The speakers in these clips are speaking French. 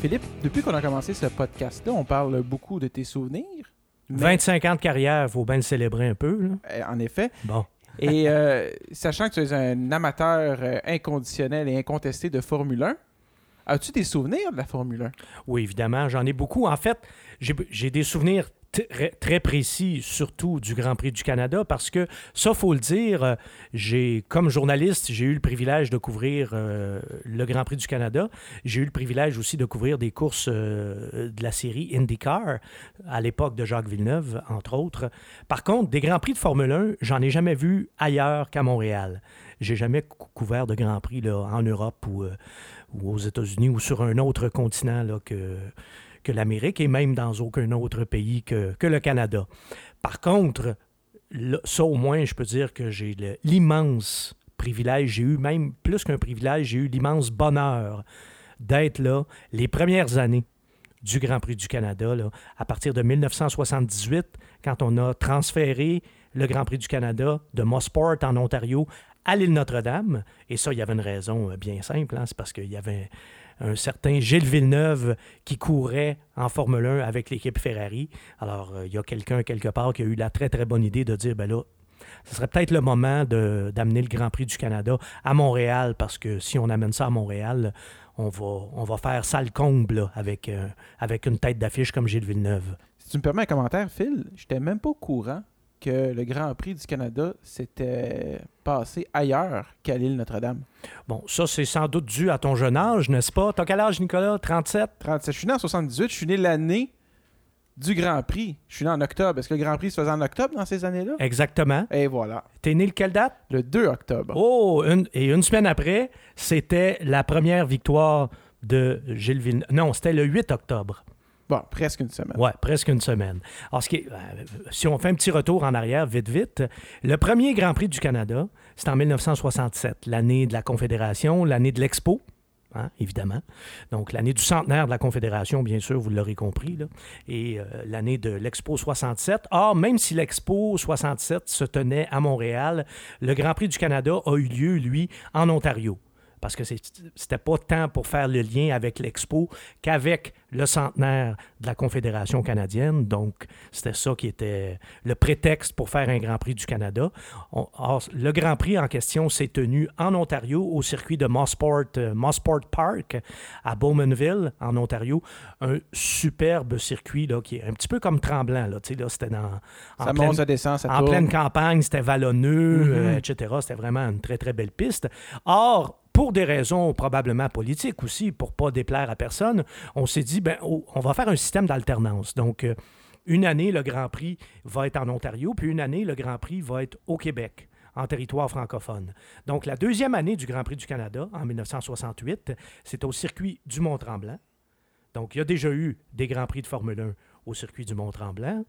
Philippe, depuis qu'on a commencé ce podcast-là, on parle beaucoup de tes souvenirs. mais- 25 ans de carrière, faut bien le célébrer un peu. là. Euh, en effet. Bon. Et euh, sachant que tu es un amateur euh, inconditionnel et incontesté de Formule 1, as-tu des souvenirs de la Formule 1? Oui, évidemment, j'en ai beaucoup. En fait, j'ai des souvenirs très, précis, surtout du Grand Prix du Canada, parce que ça, faut le dire, j'ai, comme journaliste, j'ai eu le privilège de couvrir euh, le Grand Prix du Canada. J'ai eu le privilège aussi de couvrir des courses euh, de la série IndyCar à l'époque de Jacques Villeneuve, entre autres. Par contre, des Grands Prix de Formule 1, j'en ai jamais vu ailleurs qu'à Montréal. J'ai jamais cou- couvert de Grands Prix là, en Europe ou, euh, ou aux États-Unis ou sur un autre continent là, que, que l'Amérique et même dans aucun autre pays que, le Canada. Par contre, ça au moins, je peux dire que j'ai l'immense privilège, j'ai eu même plus qu'un privilège, j'ai eu l'immense bonheur d'être là les premières années du Grand Prix du Canada, à partir de 1978, quand on a transféré le Grand Prix du Canada de Mosport en Ontario à l'île Notre-Dame. Et ça, il y avait une raison euh, bien simple, hein, c'est parce qu'il y avait un certain Gilles Villeneuve qui courait en Formule 1 avec l'équipe Ferrari. Alors, euh, il y a quelqu'un quelque part qui a eu la très, très bonne idée de dire, ben là, ce serait peut-être le moment d'amener le Grand Prix du Canada à Montréal, parce que si on amène ça à Montréal, on va, on va faire sale comble avec, euh, avec une tête d'affiche comme Gilles Villeneuve. Si tu me permets un commentaire, Phil, j'étais même pas au courant que le Grand Prix du Canada s'était passé ailleurs qu'à l'île Notre-Dame. Bon, ça, c'est sans doute dû à ton jeune âge, n'est-ce pas? T'as quel âge, Nicolas? 37? 37. Je suis né en 78, je suis né l'année du Grand Prix. Je suis né en octobre. Est-ce que le Grand Prix se faisait en octobre dans ces années-là? Exactement. Et voilà. T'es né le quelle date? Le 2 octobre. Oh, une- et une semaine après, c'était la première victoire de Gilles Villeneuve. Non, c'était le 8 octobre. Bon, presque une semaine. Ouais, presque une semaine. Alors, euh, si on fait un petit retour en arrière, vite, vite, le premier Grand Prix du Canada, c'est en 1967, l'année de la Confédération, l'année de l'Expo. hein, évidemment. Donc, l'année du centenaire de la Confédération, bien sûr, vous l'aurez compris, et euh, l'année de l'Expo 67. Or, même si l'Expo 67 se tenait à Montréal, le Grand Prix du Canada a eu lieu, lui, en Ontario. Parce que c'était pas tant pour faire le lien avec l'Expo qu'avec le centenaire de la Confédération canadienne. Donc, c'était ça qui était le prétexte pour faire un Grand Prix du Canada. On- or, le Grand Prix en question s'est tenu en Ontario, au circuit de Mossport, euh, Mossport Park, à Bowmanville, en Ontario. Un superbe circuit là, qui est un petit peu comme Tremblant. Là, c'était dans, en Ça pleine- monte, ça descend, ça en pleine campagne, c'était vallonneux, Mhm. euh, etc. C'était vraiment une très, très belle piste. Or, pour des raisons probablement politiques aussi, pour pas déplaire à personne, on s'est dit, ben, oh, on va faire un système d'alternance. Donc, euh, une année, le Grand Prix va être en Ontario, puis une année, le Grand Prix va être au Québec en territoire francophone. Donc, la deuxième année du Grand Prix du Canada, en 1968, c'est au circuit du Mont-Tremblant. Donc, il y a déjà eu des Grands Prix de Formule 1 au circuit du Mont-Tremblant.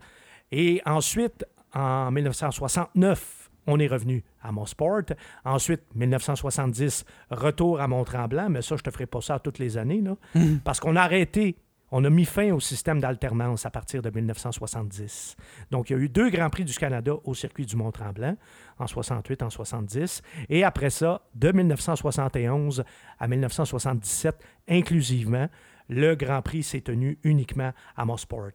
Et ensuite, en 1969, on est revenu à Montsport. Ensuite, 1970, retour à Mont-Tremblant. Mais ça, je ne te ferai pas ça toutes les années, là, parce qu'on a arrêté, on a mis fin au système d'alternance à partir de 1970. Donc, il y a eu deux Grands Prix du Canada au circuit du Mont-Tremblant, en 68, en 70. Et après ça, de 1971 à 1977, inclusivement, le Grand Prix s'est tenu uniquement à Mosport.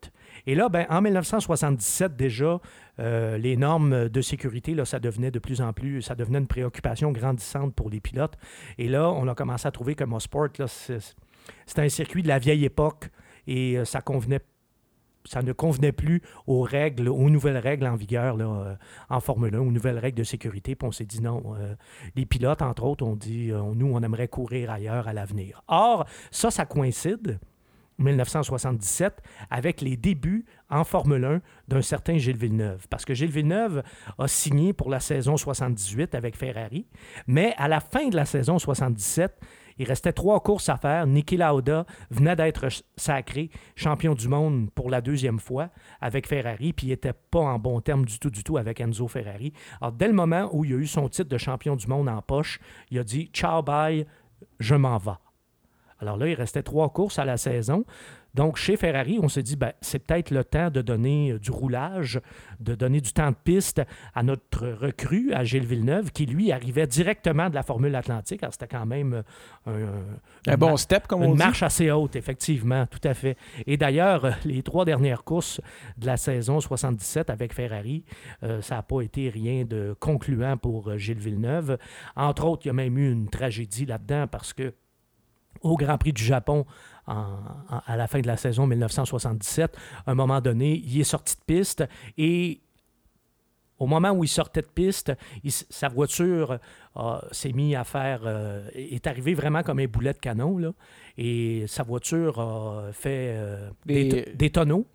Et là, ben, en 1977, déjà, euh, les normes de sécurité, là, ça devenait de plus en plus, ça devenait une préoccupation grandissante pour les pilotes. Et là, on a commencé à trouver que Mosport, là, un circuit de la vieille époque et euh, ça convenait ça ne convenait plus aux règles, aux nouvelles règles en vigueur là, euh, en Formule 1, aux nouvelles règles de sécurité. Puis on s'est dit non. euh, les pilotes, entre autres, ont dit euh, nous, on aimerait courir ailleurs à l'avenir. Or, ça, ça coïncide, 1977, avec les débuts en Formule 1 d'un certain Gilles Villeneuve. Parce que Gilles Villeneuve a signé pour la saison 78 avec Ferrari, mais à la fin de la saison 77, il restait trois courses à faire. Niki Lauda venait d'être sacré champion du monde pour la deuxième fois avec Ferrari, puis il n'était pas en bon terme du tout, du tout avec Enzo Ferrari. Alors, dès le moment où il a eu son titre de champion du monde en poche, il a dit Ciao, bye, je m'en vais. Alors là, il restait trois courses à la saison. Donc, chez Ferrari, on s'est dit, ben, c'est peut-être le temps de donner euh, du roulage, de donner du temps de piste à notre recrue, à Gilles Villeneuve, qui, lui, arrivait directement de la Formule Atlantique. Alors, c'était quand même euh, un, un bon step, comme une on dit. marche assez haute, effectivement, tout à fait. Et d'ailleurs, euh, les trois dernières courses de la saison 77 avec Ferrari, euh, ça n'a pas été rien de concluant pour Gilles Villeneuve. Entre autres, il y a même eu une tragédie là-dedans parce que au Grand Prix du Japon, en- en- à la fin de la saison 1977, à un moment donné, il est sorti de piste et au moment où il sortait de piste, il sa voiture euh, s'est mise à faire. euh, est arrivée vraiment comme un boulet de canon. Là, et sa voiture a fait euh, des, Des- des tonneaux.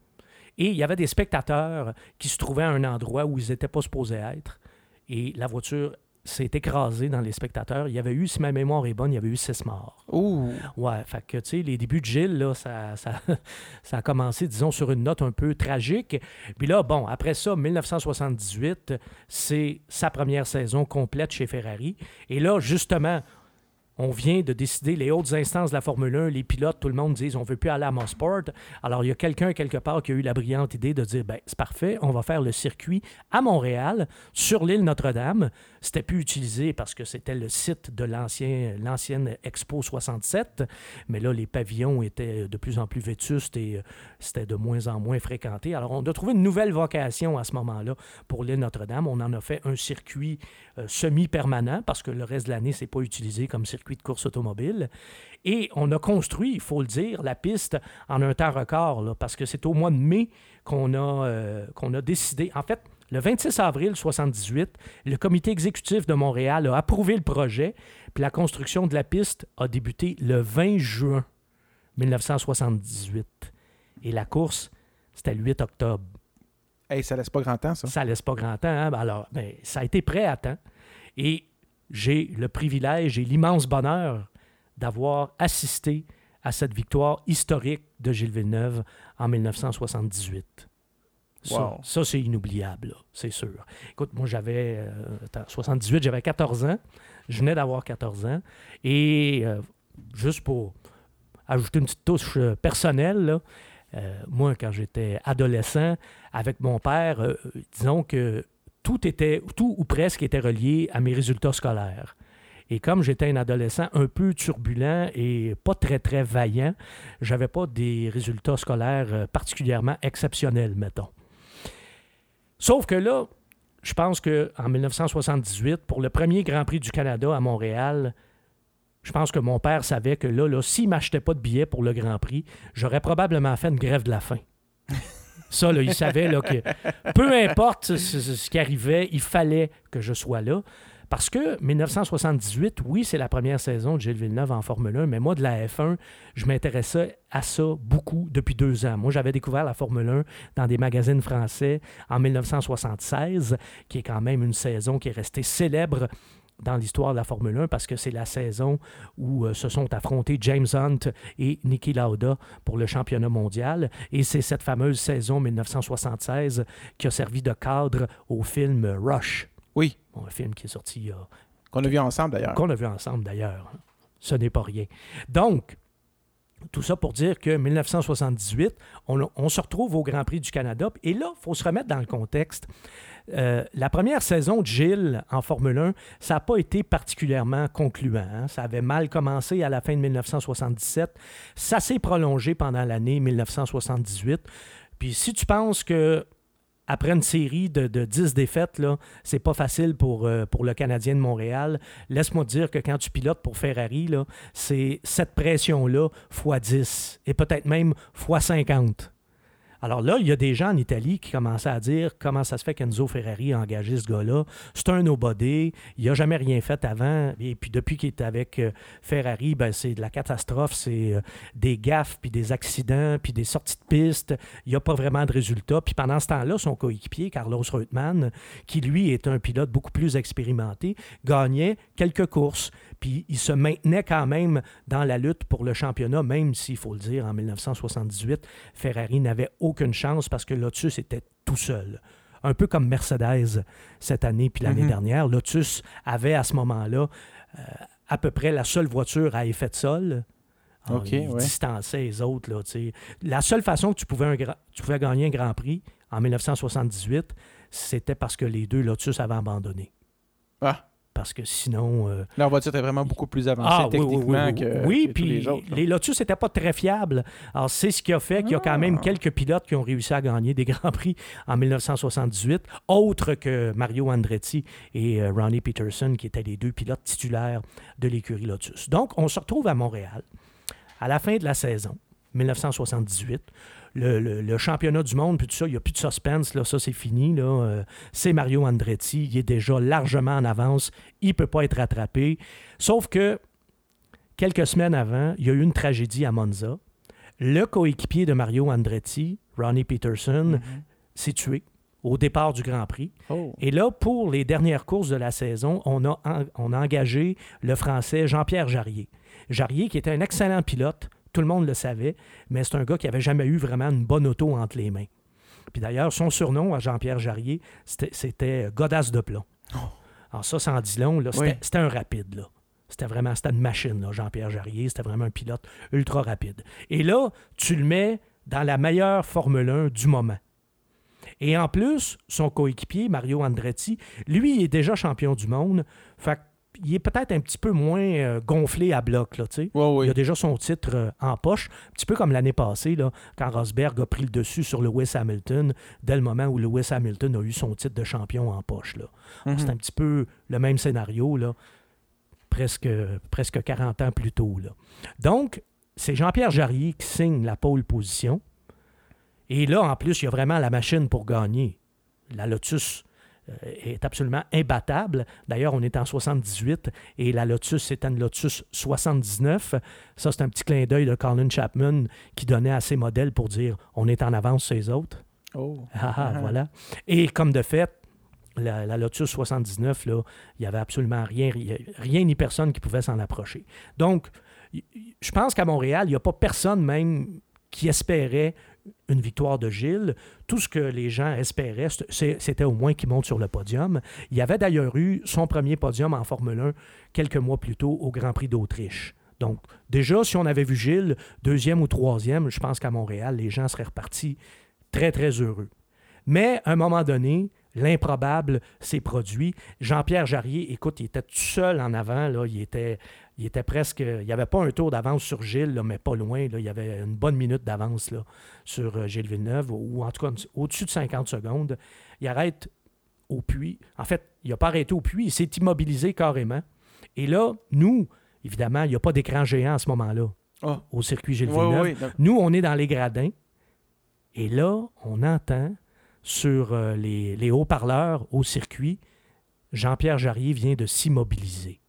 Et il y avait des spectateurs qui se trouvaient à un endroit où ils n'étaient pas supposés être. Et la voiture s'est écrasée dans les spectateurs. Il y avait eu, si ma mémoire est bonne, il y avait eu six morts. Ouh. Ouais, fait que, tu sais, les débuts de Gilles, là, ça, ça, ça a commencé, disons, sur une note un peu tragique. Puis là, bon, après ça, 1978, c'est sa première saison complète chez Ferrari. Et là, justement, on vient de décider, les hautes instances de la Formule 1, les pilotes, tout le monde disent on veut plus aller à Mosport. Alors, il y a quelqu'un quelque part qui a eu la brillante idée de dire ben, c'est parfait, on va faire le circuit à Montréal, sur l'île Notre-Dame. C'était plus utilisé parce que c'était le site de l'ancien, l'ancienne Expo 67, mais là, les pavillons étaient de plus en plus vétustes et euh, c'était de moins en moins fréquenté. Alors, on a trouvé une nouvelle vocation à ce moment-là pour l'île Notre-Dame. On en a fait un circuit euh, semi-permanent parce que le reste de l'année, c'est pas utilisé comme circuit de course automobile. Et on a construit, il faut le dire, la piste en un temps record, là, parce que c'est au mois de mai qu'on a, euh, qu'on a décidé. En fait, le 26 avril 1978, le comité exécutif de Montréal a approuvé le projet, puis la construction de la piste a débuté le 20 juin 1978. Et la course, c'était le 8 octobre. Hey, ça laisse pas grand temps, ça. Ça laisse pas grand temps. hein? Ben Alors, ben, ça a été prêt à temps. Et j'ai le privilège et l'immense bonheur d'avoir assisté à cette victoire historique de Gilles Villeneuve en 1978. Ça, Wow. ça, c'est inoubliable, c'est sûr. Écoute, moi, j'avais. euh, attends, 78, j'avais 14 ans. Je venais d'avoir 14 ans. Et euh, juste pour ajouter une petite touche euh, personnelle, là, euh, moi, quand j'étais adolescent, avec mon père, euh, disons que tout était, tout ou presque était relié à mes résultats scolaires. Et comme j'étais un adolescent un peu turbulent et pas très, très vaillant, j'avais pas des résultats scolaires euh, particulièrement exceptionnels, mettons. Sauf que là, je pense qu'en 1978, pour le premier Grand Prix du Canada à Montréal, je pense que mon père savait que là, là s'il ne m'achetait pas de billets pour le Grand Prix, j'aurais probablement fait une grève de la faim. Ça, là, il savait là, que peu importe ce, qui arrivait, il fallait que je sois là. Parce que 1978, oui, c'est la première saison de Gilles Villeneuve en Formule 1, mais moi, de la F1, je m'intéressais à ça beaucoup depuis deux ans. Moi, j'avais découvert la Formule 1 dans des magazines français en 1976, qui est quand même une saison qui est restée célèbre dans l'histoire de la Formule 1 parce que c'est la saison où euh, se sont affrontés James Hunt et Niki Lauda pour le championnat mondial. Et c'est cette fameuse saison 1976 qui a servi de cadre au film Rush. Oui, Bon, un film qui est sorti il y a qu'on a vu ensemble d'ailleurs. qu'on a vu ensemble d'ailleurs. Ce n'est pas rien. Donc, tout ça pour dire que 1978, on, on se retrouve au Grand Prix du Canada. Et là, il faut se remettre dans le contexte. Euh, la première saison de Gilles en Formule 1, ça n'a pas été particulièrement concluant. hein. Ça avait mal commencé à la fin de 1977. Ça s'est prolongé pendant l'année 1978. Puis si tu penses que après une série de, de 10 défaites, là, c'est pas facile pour, euh, pour le Canadien de Montréal. Laisse-moi dire que quand tu pilotes pour Ferrari, c'est cette pression-là fois 10 et peut-être même fois 50. Alors là, il y a des gens en Italie qui commençaient à dire comment ça se fait qu'Enzo Ferrari a engagé ce gars-là? C'est un nobody, il n'a jamais rien fait avant. Et puis depuis qu'il est avec euh, Ferrari, ben, c'est de la catastrophe, c'est euh, des gaffes, puis des accidents, puis des sorties de piste. Il n'y a pas vraiment de résultats. Puis pendant ce temps-là, son coéquipier, Carlos Reutemann, qui lui est un pilote beaucoup plus expérimenté, gagnait quelques courses. Puis il se maintenait quand même dans la lutte pour le championnat, même s'il faut le dire, en 1978, Ferrari n'avait aucune chance parce que Lotus était tout seul. Un peu comme Mercedes cette année puis l'année Mhm. dernière. Lotus avait à ce moment-là euh, à peu près la seule voiture à effet de sol Alors, OK, il ouais. distançait les autres. Là, la seule façon que tu pouvais, un gra- tu pouvais gagner un Grand Prix en 1978, c'était parce que les deux Lotus avaient abandonné. Ah, Parce que sinon... euh, là, on va dire que t'es vraiment beaucoup plus avancé ah, oui, oui, techniquement oui, que, oui, que tous puis les autres. là. les Lotus n'étaient pas très fiables. Alors, c'est ce qui a fait qu'il y a quand même Ah. quelques pilotes qui ont réussi à gagner des Grands Prix en 1978, autres que Mario Andretti et euh, Ronnie Peterson, qui étaient les deux pilotes titulaires de l'écurie Lotus. Donc, on se retrouve à Montréal à la fin de la saison, 1978. Le, le- le championnat du monde, puis tout ça, il n'y a plus de suspense, là, ça c'est fini. Là. Euh, c'est Mario Andretti, il est déjà largement en avance, il ne peut pas être rattrapé. Sauf que quelques semaines avant, il y a eu une tragédie à Monza. Le coéquipier de Mario Andretti, Ronnie Peterson, Mhm. s'est tué au départ du Grand Prix. Oh. Et là, pour les dernières courses de la saison, on a, en- on a engagé le Français Jean-Pierre Jarrier. Jarrier, qui était un excellent pilote, tout le monde le savait, mais c'est un gars qui n'avait jamais eu vraiment une bonne auto entre les mains. Puis d'ailleurs, son surnom à Jean-Pierre Jarrier, c'était- c'était Godasse de plomb. Alors ça, ça en dit long, c'était Oui. un rapide. là. C'était vraiment c'était une machine, Jean-Pierre Jarrier. C'était vraiment un pilote ultra rapide. Et là, tu le mets dans la meilleure Formule 1 du moment. Et en plus, son coéquipier, Mario Andretti, lui, il est déjà champion du monde. Fait qu'il est peut-être un petit peu moins euh, gonflé à bloc, là, tu sais. Ouais. Il a déjà son titre euh, en poche, un petit peu comme l'année passée, là, quand Rosberg a pris le dessus sur Lewis Hamilton, dès le moment où Lewis Hamilton a eu son titre de champion en poche. Là. Mhm. C'est un petit peu le même scénario, là, presque, presque 40 ans plus tôt. Là. Donc, c'est Jean-Pierre Jarrier qui signe la pole position. Et là, en plus, il y a vraiment la machine pour gagner. La Lotus est absolument imbattable. D'ailleurs, on est en 78 et la Lotus, c'est une Lotus 79. Ça, c'est un petit clin d'œil de Colin Chapman qui donnait à ses modèles pour dire on est en avance sur les autres. Oh. Ah, ah, Ah. voilà. Et comme de fait, la, la Lotus 79, là, il n'y avait absolument rien, rien, ni personne qui pouvait s'en approcher. Donc, je pense qu'à Montréal, il n'y a pas personne même qui espérait une victoire de Gilles. Tout ce que les gens espéraient, c'était au moins qu'il monte sur le podium. Il avait d'ailleurs eu son premier podium en Formule 1 quelques mois plus tôt au Grand Prix d'Autriche. Donc, déjà, si on avait vu Gilles, deuxième ou troisième, je pense qu'à Montréal, les gens seraient repartis très, très heureux. Mais à un moment donné, l'improbable s'est produit. Jean-Pierre Jarrier, écoute, il était tout seul en avant. Là, il, était, il était presque. Il n'y avait pas un tour d'avance sur Gilles, là, mais pas loin. Là, il y avait une bonne minute d'avance sur euh, Gilles Villeneuve, ou en tout cas au-dessus de 50 secondes. Il arrête au puits. En fait, il n'a pas arrêté au puits, il s'est immobilisé carrément. Et là, nous, évidemment, il n'y a pas d'écran géant à ce moment-là Oh. au circuit Gilles Villeneuve. Nous, on est dans les gradins. Et là, on entend sur euh, les, les haut-parleurs au circuit, Jean-Pierre Jarrier vient de s'immobiliser.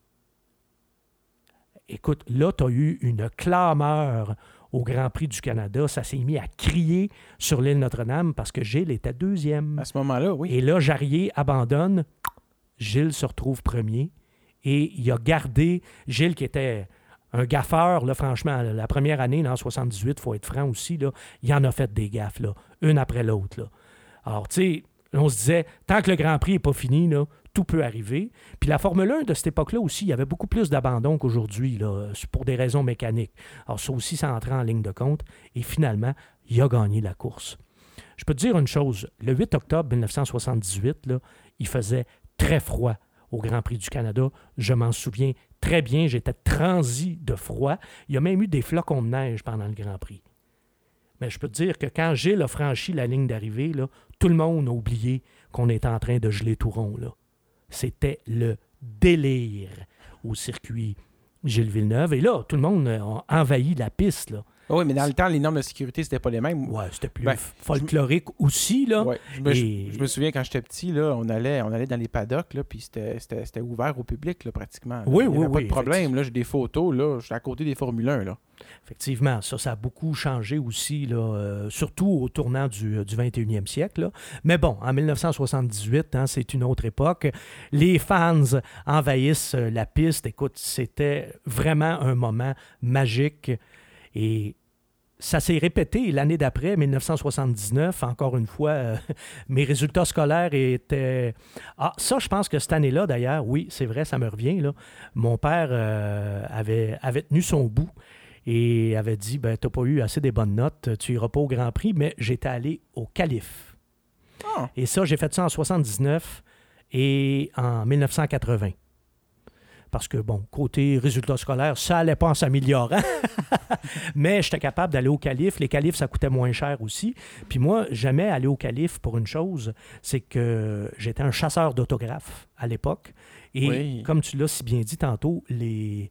Écoute, là, tu as eu une clameur au Grand Prix du Canada. Ça s'est mis à crier sur l'île Notre-Dame parce que Gilles était deuxième. À ce moment-là, oui. Et là, Jarrier abandonne. Gilles se retrouve premier. Et il a gardé Gilles qui était un gaffeur, là, franchement, la première année, là, en 78, il faut être franc aussi, là, il en a fait des gaffes, là, une après l'autre. là. Alors, tu sais, on se disait, tant que le Grand Prix n'est pas fini, là, tout peut arriver. Puis la Formule 1 de cette époque-là aussi, il y avait beaucoup plus d'abandon qu'aujourd'hui, pour des raisons mécaniques. Alors, ça aussi, ça entrait en ligne de compte. Et finalement, il a gagné la course. Je peux te dire une chose, le 8 octobre 1978, là, il faisait très froid au Grand Prix du Canada. Je m'en souviens très bien, j'étais transi de froid. Il y a même eu des flocons de neige pendant le Grand Prix. Mais je peux te dire que quand Gilles a franchi la ligne d'arrivée, tout le monde a oublié qu'on était en train de geler tout rond. C'était le délire au circuit Gilles Villeneuve. Et là, tout le monde a envahi la piste. Ah oui, mais dans le temps, les normes de sécurité, c'était pas les mêmes. Ouais, c'était plus Ben, folklorique aussi. Là. Ouais. Je, me, Et- je me souviens quand j'étais petit, là, on, allait, on allait dans les paddocks, là, puis c'était- ouvert au public, là, pratiquement. là. Oui, Il y oui, avait pas oui, de problème. Là, j'ai des photos, là, je suis à côté des Formule 1. Là. Effectivement, ça, ça a beaucoup changé aussi, là, euh, surtout au tournant du, euh, du 21e siècle. là. Mais bon, en 1978, hein, c'est une autre époque. Les fans envahissent euh, la piste. Écoute, c'était vraiment un moment magique. Et ça s'est répété l'année d'après, 1979. Encore une fois, euh, mes résultats scolaires étaient... Ah, ça, je pense que cette année-là, d'ailleurs, oui, c'est vrai, ça me revient. Là. Mon père euh, avait, avait tenu son bout. et avait dit ben, Tu n'as pas eu assez des bonnes notes, tu iras pas au Grand Prix, mais j'étais allé au Calife. Ah. Et ça, j'ai fait ça en 79 et en 1980. Parce que, bon, côté résultats scolaires, ça allait pas en s'améliorant. Mais j'étais capable d'aller au calife. Les califs, ça coûtait moins cher aussi. Puis moi, j'aimais aller au calife pour une chose, c'est que j'étais un chasseur d'autographes à l'époque. Et Oui. comme tu l'as si bien dit tantôt, les,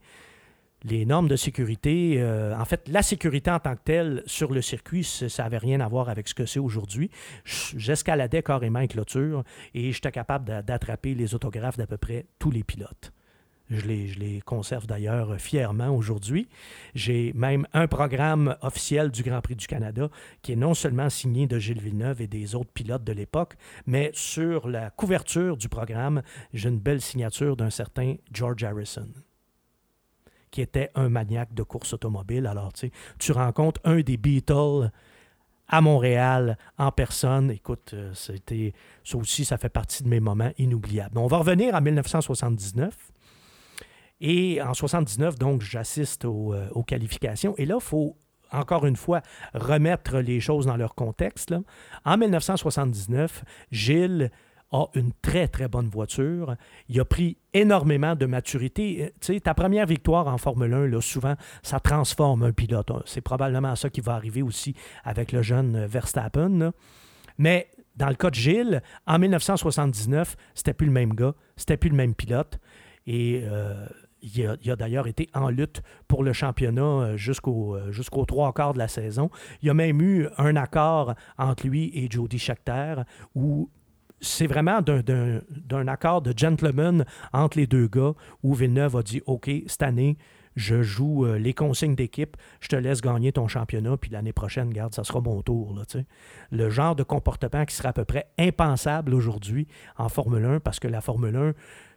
les normes de sécurité, euh, en fait, la sécurité en tant que telle sur le circuit, ça n'avait rien à voir avec ce que c'est aujourd'hui. J'escaladais carrément les clôtures et j'étais capable d'a- d'attraper les autographes d'à peu près tous les pilotes. Je les, conserve d'ailleurs fièrement aujourd'hui. J'ai même un programme officiel du Grand Prix du Canada qui est non seulement signé de Gilles Villeneuve et des autres pilotes de l'époque, mais sur la couverture du programme, j'ai une belle signature d'un certain George Harrison qui était un maniaque de course automobile. Alors, tu sais, tu rencontres un des Beatles à Montréal en personne. Écoute, euh, c'était ça aussi, ça fait partie de mes moments inoubliables. On va revenir en 1979. Et en 79, donc, j'assiste aux, euh, aux qualifications. Et là, il faut, encore une fois, remettre les choses dans leur contexte. là. En 1979, Gilles a une très, très bonne voiture. Il a pris énormément de maturité. Euh, Tu sais, ta première victoire en Formule 1, là, souvent, ça transforme un pilote. C'est probablement ça qui va arriver aussi avec le jeune euh, Verstappen. Mais dans le cas de Gilles, en 1979, c'était plus le même gars, c'était plus le même pilote. Et euh, il a, il a d'ailleurs été en lutte pour le championnat euh, euh, jusqu'aux trois quarts de la saison. Il y a même eu un accord entre lui et Jody Scheckter où c'est vraiment d'un- accord de gentleman entre les deux gars où Villeneuve a dit OK, cette année, je joue euh, les consignes d'équipe, je te laisse gagner ton championnat, puis l'année prochaine, garde, ça sera mon tour. Là, le genre de comportement qui serait à peu près impensable aujourd'hui en Formule 1, parce que la Formule 1,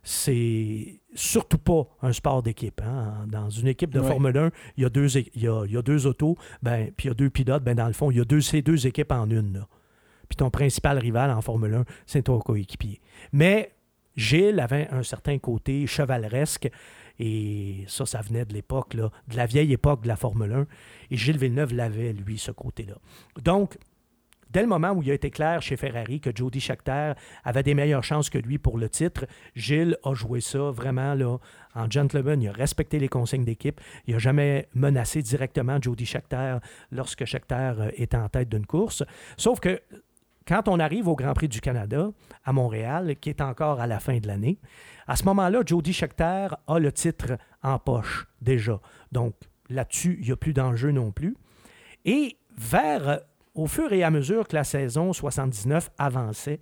c'est surtout pas un sport d'équipe. hein. Dans une équipe de. Formule 1, il y a deux, il y a, il y a deux autos, ben, puis il y a deux pilotes, ben, dans le fond, il y a deux, ces deux équipes en une. là. Puis ton principal rival en Formule 1, c'est ton coéquipier. Mais Gilles avait un certain côté chevaleresque. Et ça, ça venait de l'époque, là, de la vieille époque de la Formule 1. Et Gilles Villeneuve l'avait, lui, ce côté-là. Donc, dès le moment où il a été clair chez Ferrari que Jody Scheckter avait des meilleures chances que lui pour le titre, Gilles a joué ça vraiment en gentleman. Il a respecté les consignes d'équipe. Il n'a jamais menacé directement Jody Scheckter lorsque Scheckter euh, était en tête d'une course. Sauf que quand on arrive au Grand Prix du Canada à Montréal, qui est encore à la fin de l'année, à ce moment-là, Jody Scheckter a le titre en poche déjà. Donc là-dessus, il n'y a plus d'enjeu non plus. Et vers, euh, au fur et à mesure que la saison 79 avançait,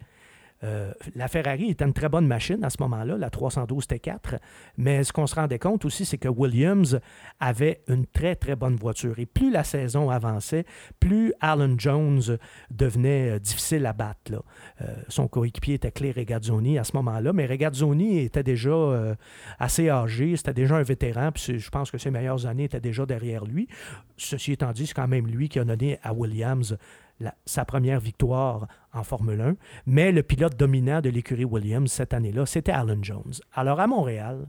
euh, la Ferrari était une très bonne machine à ce moment-là, la 312 T4, mais ce qu'on se rendait compte aussi, c'est que Williams avait une très, très bonne voiture. Et plus la saison avançait, plus Alan Jones devenait euh, difficile à battre. Euh, son coéquipier était Clay Regazzoni à ce moment-là, mais Regazzoni était déjà assez âgé, c'était déjà un vétéran, puis je pense que ses meilleures années étaient déjà derrière lui. Ceci étant dit, c'est quand même lui qui a donné à Williams sa première victoire en Formule 1. Mais le pilote dominant de l'écurie Williams cette année-là, c'était Alan Jones. Alors à Montréal,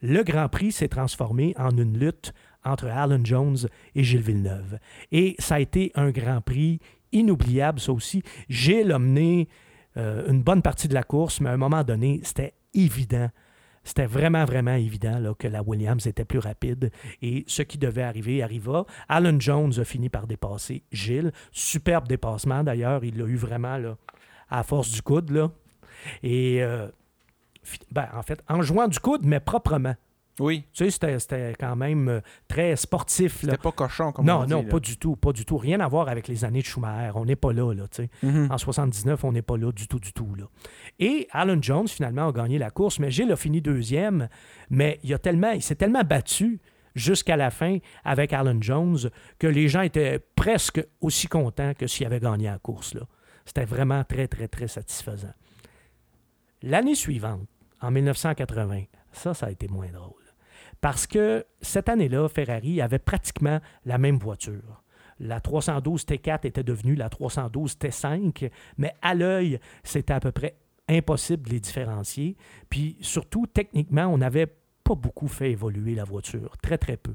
le Grand Prix s'est transformé en une lutte entre Alan Jones et Gilles Villeneuve. Et ça a été un Grand Prix inoubliable, ça aussi. Gilles a mené euh, une bonne partie de la course, mais à un moment donné, c'était évident. C'était vraiment, vraiment évident là, que la Williams était plus rapide et ce qui devait arriver arriva. Alan Jones a fini par dépasser Gilles. Superbe dépassement d'ailleurs, il l'a eu vraiment à force du coude. Et euh, ben, en fait, en jouant du coude, mais proprement. Oui. Tu sais, c'était- quand même euh, très sportif. C'était pas cochon, comme Non, on dit, non, là. pas du tout, pas du tout. Rien à voir avec les années de Schumacher. On n'est pas là, là, tu sais. Mhm. En 79, on n'est pas là du tout, du tout. Là. Et Alan Jones, finalement, a gagné la course, mais Gilles a fini deuxième. Mais il, a tellement, il s'est tellement battu jusqu'à la fin avec Alan Jones que les gens étaient presque aussi contents que s'il avait gagné la course. Là. C'était vraiment très, très, très satisfaisant. L'année suivante, en 1980, ça, ça a été moins drôle. Parce que cette année-là, Ferrari avait pratiquement la même voiture. La 312 T4 était devenue la 312 T5, mais à l'œil, c'était à peu près impossible de les différencier. Puis surtout, techniquement, on n'avait pas beaucoup fait évoluer la voiture, très très peu.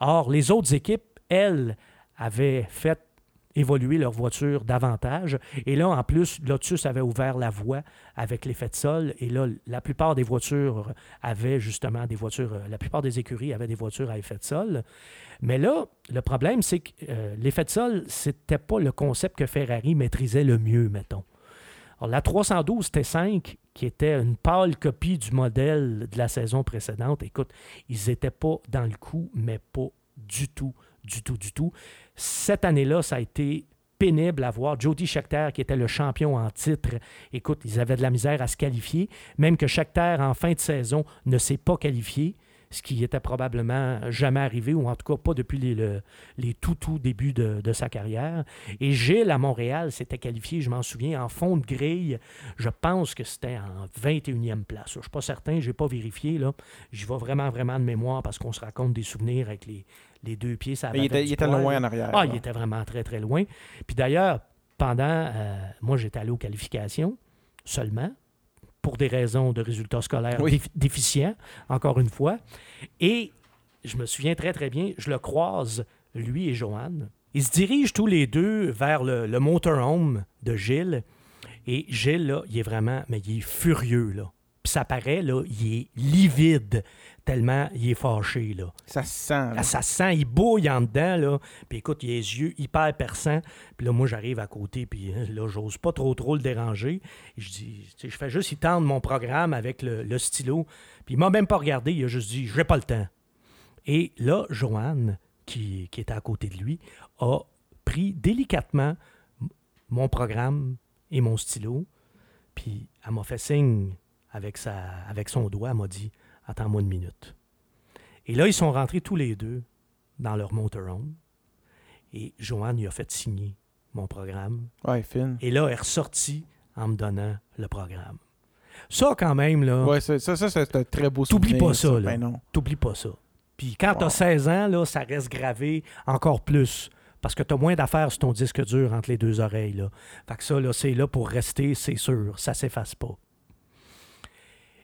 Or, les autres équipes, elles, avaient fait évoluer leur voiture davantage. Et là, en plus, Lotus avait ouvert la voie avec l'effet de sol. Et là, la plupart des voitures avaient justement des voitures, euh, la plupart des écuries avaient des voitures à effet de sol. Mais là, le problème, c'est que euh, l'effet de sol, c'était pas le concept que Ferrari maîtrisait le mieux, mettons. Alors, la 312 T5, qui était une pâle copie du modèle de la saison précédente, écoute, ils n'étaient pas dans le coup, mais pas du tout, du tout, du tout. Cette année-là, ça a été pénible à voir. Jody Scheckter, qui était le champion en titre, écoute, ils avaient de la misère à se qualifier. Même que Scheckter, en fin de saison, ne s'est pas qualifié ce qui était probablement jamais arrivé, ou en tout cas pas depuis les, les tout, tout débuts de, sa carrière. Et Gilles, à Montréal, s'était qualifié, je m'en souviens, en fond de grille. Je pense que c'était en 21e place. Je ne suis pas certain, je n'ai pas vérifié. J'y vais vraiment, vraiment de mémoire parce qu'on se raconte des souvenirs avec les, les deux pieds. Ça il était, il était loin en arrière. Ah, il était vraiment très, très loin. Puis d'ailleurs, pendant, euh, moi, j'étais allé aux qualifications seulement pour des raisons de résultats scolaires déficients, encore une fois. Et je me souviens très, très bien, je le croise, lui et Joanne. Ils se dirigent tous les deux vers le, le motorhome de Gilles. Et Gilles, là, il est vraiment, mais il est furieux, là. Puis ça paraît, là, il est livide tellement il est fâché, là. Ça se sent. Ça se sent, il bouille en dedans, là. Puis écoute, il a les yeux hyper perçants. Puis là, moi, j'arrive à côté, puis hein, là, j'ose pas trop trop le déranger. je dis, je fais juste y tendre mon programme avec le, stylo. Puis il m'a même pas regardé, il a juste dit, j'ai pas le temps. Et là, Joanne, qui, qui était à côté de lui, a pris délicatement mon programme et mon stylo, puis elle m'a fait signe avec, sa, avec son doigt, m'a dit Attends-moi une minute. Et là, ils sont rentrés tous les deux dans leur motorhome. Et Joanne lui a fait signer mon programme. Ouais, fin. Et là, elle est ressortie en me donnant le programme. Ça, quand même, là. Ouais, ça, ça, c'est un très beau souvenir. T'oublies pas ça, là. Ben non. T'oublies pas ça. Puis quand t'as 16 ans, là, ça reste gravé encore plus. Parce que t'as moins d'affaires sur ton disque dur entre les deux oreilles, là. Fait que ça, là, c'est là pour rester, c'est sûr. Ça s'efface pas.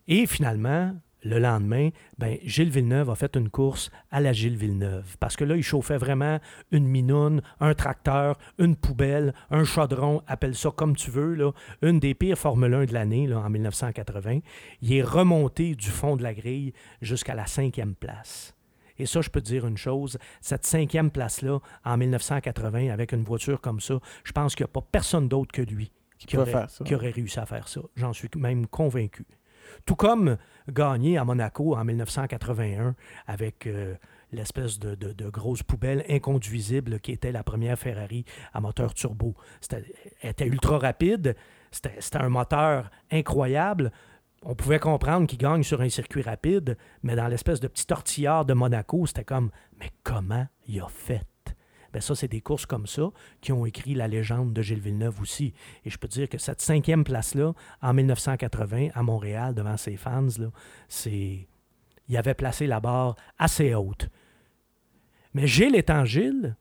Et finalement, le lendemain, ben, Gilles Villeneuve a fait une course à la Gilles Villeneuve. Parce que là, il chauffait vraiment une minoune, un tracteur, une poubelle, un chaudron, appelle ça comme tu veux, là, une des pires Formule 1 de l'année en 1980. Il est remonté du fond de la grille jusqu'à la cinquième place. Et ça, je peux te dire une chose, cette cinquième place-là, en 1980, avec une voiture comme ça, je pense qu'il n'y a pas personne d'autre que lui qui aurait réussi à faire ça. J'en suis même convaincu. Tout comme gagné à Monaco en 1981 avec euh, l'espèce de, grosse poubelle inconduisible qui était la première Ferrari à moteur turbo. C'était, ultra rapide, c'était, un moteur incroyable. On pouvait comprendre qu'il gagne sur un circuit rapide, mais dans l'espèce de petit tortillard de Monaco, c'était comme Mais comment il a fait? Ben ça, c'est des courses comme ça qui ont écrit la légende de Gilles Villeneuve aussi. Et je peux dire que cette cinquième place-là, en 1980, à Montréal, devant ses fans, c'est... il avait placé la barre assez haute. Mais Gilles étant Gilles,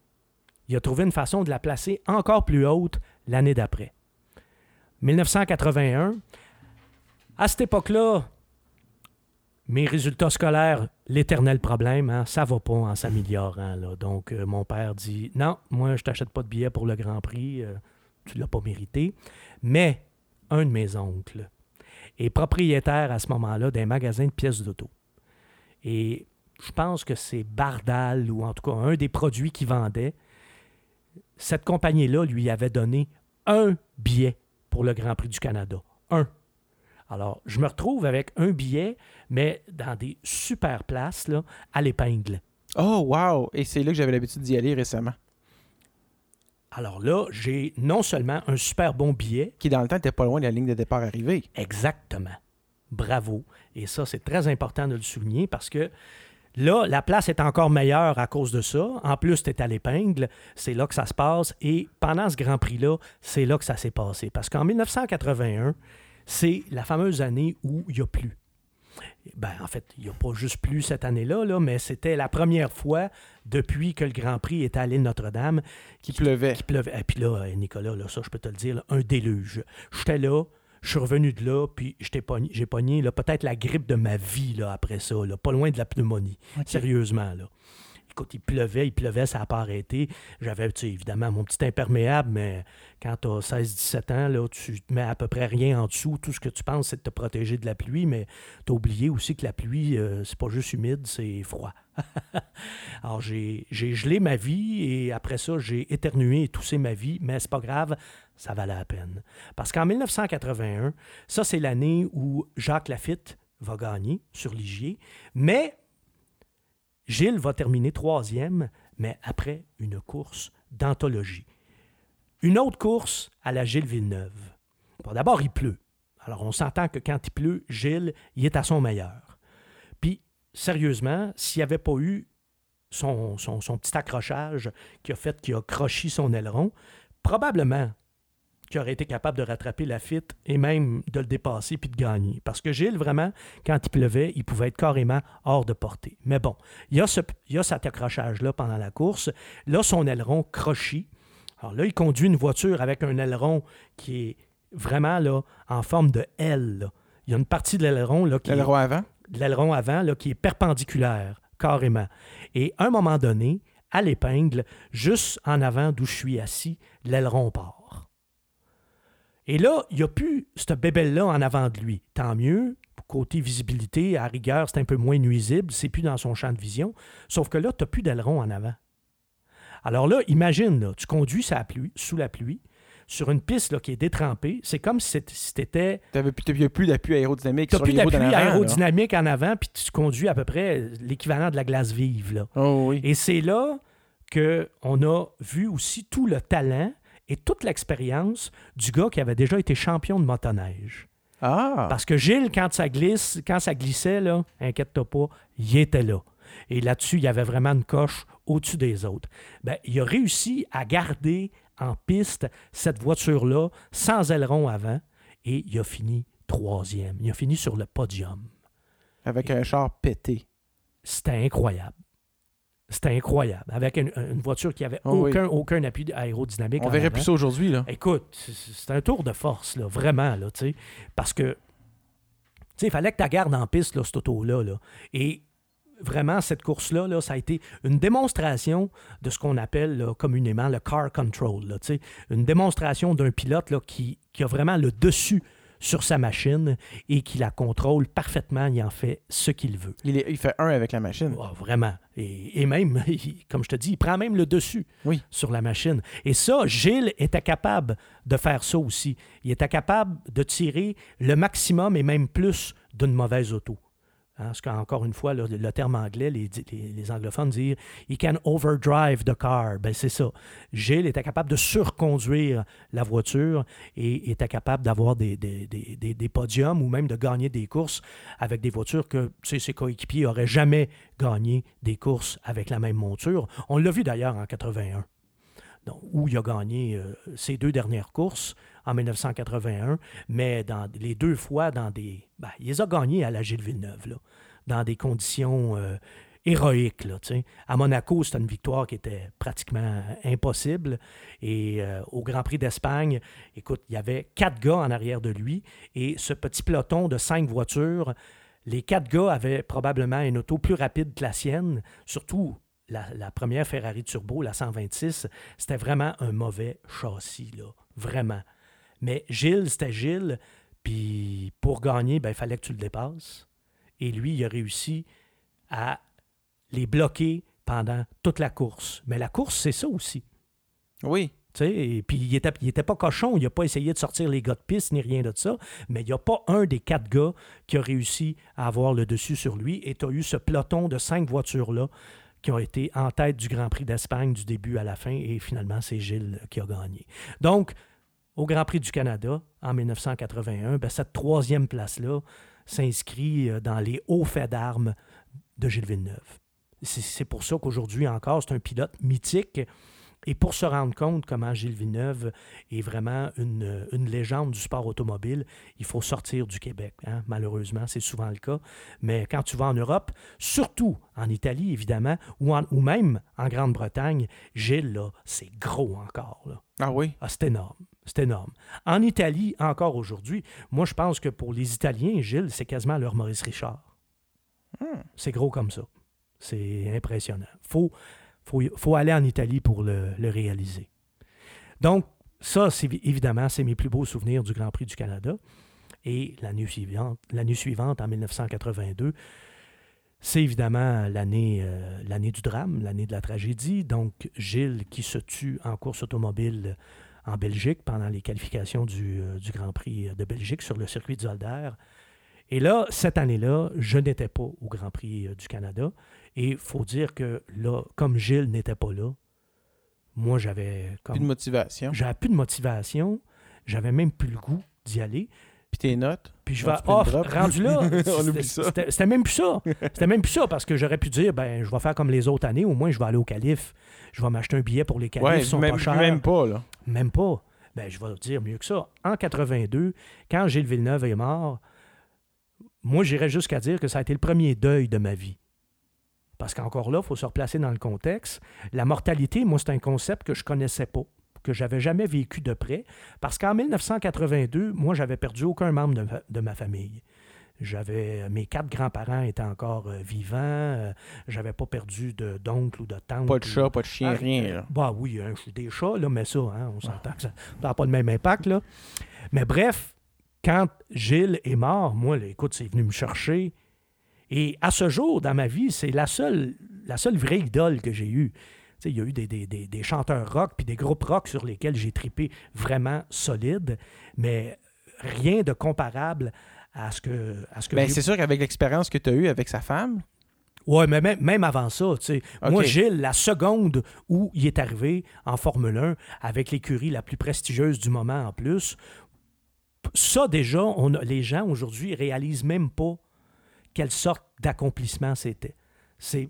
il a trouvé une façon de la placer encore plus haute l'année d'après. 1981, à cette époque-là, mes résultats scolaires, l'éternel problème, hein, ça va pas en s'améliorant. Donc, euh, mon père dit Non, moi, je t'achète pas de billets pour le Grand Prix, euh, tu l'as pas mérité. Mais un de mes oncles est propriétaire à ce moment-là d'un magasin de pièces d'auto. Et je pense que c'est Bardal, ou en tout cas un des produits qu'il vendait. Cette compagnie-là lui avait donné un billet pour le Grand Prix du Canada. Un. Alors, je me retrouve avec un billet, mais dans des super places, là, à l'épingle. Oh, wow! Et c'est là que j'avais l'habitude d'y aller récemment. Alors là, j'ai non seulement un super bon billet. Qui, dans le temps, n'était pas loin de la ligne de départ arrivée. Exactement. Bravo. Et ça, c'est très important de le souligner parce que là, la place est encore meilleure à cause de ça. En plus, tu es à l'épingle. C'est là que ça se passe. Et pendant ce Grand Prix-là, c'est là que ça s'est passé. Parce qu'en 1981, c'est la fameuse année où il n'y a plus. Ben, en fait, il n'y a pas juste plus cette année-là, là, mais c'était la première fois depuis que le Grand Prix était à l'île Notre-Dame. Qui, pleuvait. Qui pleuvait. Et puis là, Nicolas, là, ça, je peux te le dire, un déluge. J'étais là, je suis revenu de là, puis j'ai pogné, pogné peut-être la grippe de ma vie là, après ça, là, pas loin de la pneumonie. Sérieusement. Là. Écoute, il pleuvait, il pleuvait, ça n'a pas arrêté. J'avais, évidemment, mon petit imperméable, mais quand tu as 16-17 ans, là, tu mets à peu près rien en dessous. Tout ce que tu penses, c'est de te protéger de la pluie, mais tu as oublié aussi que la pluie, euh, c'est pas juste humide, c'est froid. Alors, j'ai gelé ma vie et après ça, j'ai éternué et toussé ma vie, mais c'est pas grave, ça valait la peine. Parce qu'en 1981, ça, c'est l'année où Jacques Lafitte va gagner sur Ligier, mais Gilles va terminer troisième, mais après une course d'anthologie. Une autre course à la Gilles Villeneuve. D'abord, il pleut. Alors, on s'entend que quand il pleut, Gilles, il est à son meilleur. Puis, sérieusement, s'il n'y avait pas eu son, petit accrochage qui a fait qu'il a crochi son aileron, probablement qui aurait été capable de rattraper la fuite et même de le dépasser puis de gagner. Parce que Gilles, vraiment, quand il pleuvait, il pouvait être carrément hors de portée. Mais bon, il y a, ce, il y a cet accrochage-là pendant la course. Là, son aileron crochit. Alors là, il conduit une voiture avec un aileron qui est vraiment là, en forme de L. Il y a une partie de l'aileron là, qui L'aileron avant? l'aileron avant là, qui est perpendiculaire, carrément. Et à un moment donné, à l'épingle, juste en avant d'où je suis assis, l'aileron part. Et là, il n'y a plus ce bébelle-là en avant de lui. Tant mieux. Côté visibilité, à rigueur, c'est un peu moins nuisible. C'est plus dans son champ de vision. Sauf que là, tu n'as plus d'aileron en avant. Alors là, imagine, là, tu conduis pluie, sous la pluie, sur une piste là, qui est détrempée. C'est comme si c'était. Tu n'avais plus d'appui aérodynamique. Tu n'as plus d'appui aérodynamique en avant, puis tu conduis à peu près l'équivalent de la glace vive. Là. Oh, oui. Et c'est là qu'on a vu aussi tout le talent et toute l'expérience du gars qui avait déjà été champion de motoneige. Ah. Parce que Gilles, quand ça glisse, quand ça glissait, là, inquiète-toi pas, il était là. Et là-dessus, il y avait vraiment une coche au-dessus des autres. Ben, il a réussi à garder en piste cette voiture-là sans aileron avant et il a fini troisième. Il a fini sur le podium. Avec un char pété. C'était incroyable. C'était incroyable. Avec une, voiture qui avait oh aucun, aucun appui aérodynamique. On verrait plus ça aujourd'hui. là. Écoute, c'est un tour de force, là, vraiment. Là, parce que il fallait que tu gardes en piste, là, cette auto-là. Là. Et vraiment, cette course-là, là, ça a été une démonstration de ce qu'on appelle communément le car control. Là, une démonstration d'un pilote là, qui, qui, a vraiment le dessus sur sa machine et qui la contrôle parfaitement. Il en fait ce qu'il veut. Il, il, fait un avec la machine. Oh, vraiment. Et, même, comme je te dis, il prend même le dessus oui. sur la machine. Et ça, Gilles était capable de faire ça aussi. Il était capable de tirer le maximum et même plus d'une mauvaise auto. Hein, parce qu'encore une fois, le, terme anglais, les, anglophones disent « he can overdrive the car ben, ». C'est ça. Gilles était capable de surconduire la voiture et était capable d'avoir des, podiums ou même de gagner des courses avec des voitures que ses coéquipiers n'auraient jamais gagné des courses avec la même monture. On l'a vu d'ailleurs en 81 où il a gagné euh, ses deux dernières courses en 1981, mais les deux fois dans des. Ben, il les a gagnés à la Gilles Villeneuve, là, dans des conditions euh, héroïques. Là, à Monaco, c'était une victoire qui était pratiquement impossible. Et euh, au Grand Prix d'Espagne, écoute, il y avait quatre gars en arrière de lui et ce petit peloton de cinq voitures. Les quatre gars avaient probablement une auto plus rapide que la sienne, surtout la, première Ferrari Turbo, la 126, c'était vraiment un mauvais châssis, là. Vraiment. Mais Gilles, c'était Gilles. Puis pour gagner, ben, il fallait que tu le dépasses. Et lui, il a réussi à les bloquer pendant toute la course. Mais la course, c'est ça aussi. Oui. Et puis il n'était était pas cochon, il n'a pas essayé de sortir les gars de piste ni rien de ça, mais il n'y a pas un des quatre gars qui a réussi à avoir le dessus sur lui. Et tu as eu ce peloton de cinq voitures-là qui ont été en tête du Grand Prix d'Espagne du début à la fin, et finalement, c'est Gilles qui a gagné. Donc, au Grand Prix du Canada, en 1981, ben, cette troisième place-là s'inscrit euh, dans les hauts faits d'armes de Gilles Villeneuve. C'est pour ça qu'aujourd'hui encore, c'est un pilote mythique et pour se rendre compte comment Gilles Villeneuve est vraiment une, légende du sport automobile, il faut sortir du Québec. Hein. Malheureusement, c'est souvent le cas. Mais quand tu vas en Europe, surtout en Italie, évidemment, ou, ou même en Grande-Bretagne, Gilles, là, c'est gros encore. Là. Ah oui? Ah, c'est énorme. C'est énorme. En Italie, encore aujourd'hui, moi, je pense que pour les Italiens, Gilles, c'est quasiment leur Maurice Richard. Hmm. C'est gros comme ça. C'est impressionnant. Faut, faut, faut, aller en Italie pour le, réaliser. Donc, ça, c'est évidemment, c'est mes plus beaux souvenirs du Grand Prix du Canada. Et l'année suivante, l'année suivante, en 1982, c'est évidemment l'année, euh, l'année du drame, l'année de la tragédie. Donc, Gilles qui se tue en course automobile en Belgique pendant les qualifications du, euh, du Grand Prix de Belgique sur le circuit de Zolder. Et là, cette année-là, je n'étais pas au Grand Prix euh, du Canada. Et il faut dire que là, comme Gilles n'était pas là, moi, j'avais comme, Plus de motivation. j'avais plus de motivation. J'avais même plus le goût d'y aller. Puis tes notes? Puis je vais drop? rendu là. On c'était- oublie ça. C'était c'était même plus ça. C'était même plus ça parce que j'aurais pu dire ben je vais faire comme les autres années, au moins je vais aller au calife. Je vais m'acheter un billet pour les califs, Ouais, ils sont même, pas chers. même pas, là. Même pas. Ben, je vais dire mieux que ça. En 82, quand Gilles Villeneuve est mort, moi, j'irais jusqu'à dire que ça a été le premier deuil de ma vie. Parce qu'encore là, il faut se replacer dans le contexte. La mortalité, moi, c'est un concept que je connaissais pas, que j'avais jamais vécu de près. Parce qu'en 1982, moi, j'avais perdu aucun membre de, ma- de ma famille. J'avais mes quatre grands-parents étaient encore euh, vivants. euh, j'avais pas perdu de d'oncle ou de tante. Pas de ou- chat, pas de chien, ah, rien, là. bah oui, hein, je suis des chats, là, mais ça, hein, on s'entend que ça n'a pas le même impact. Là. Mais bref, quand Gilles est mort, moi, là, écoute, c'est venu me chercher. Et à ce jour, dans ma vie, c'est la seule, la seule vraie idole que j'ai eue. Il y a eu des, des- des- des chanteurs rock puis des groupes rock sur lesquels j'ai tripé vraiment solide, mais rien de comparable à ce que, à ce que Ben, c'est sûr qu'avec l'expérience que tu as eue avec sa femme, Ouais, mais même, même avant ça, tu sais. Moi, Gilles, la seconde où il est arrivé en Formule 1, avec l'écurie la plus prestigieuse du moment en plus, ça déjà, on a- les gens aujourd'hui réalisent même pas quelle sorte d'accomplissement c'était. C'est,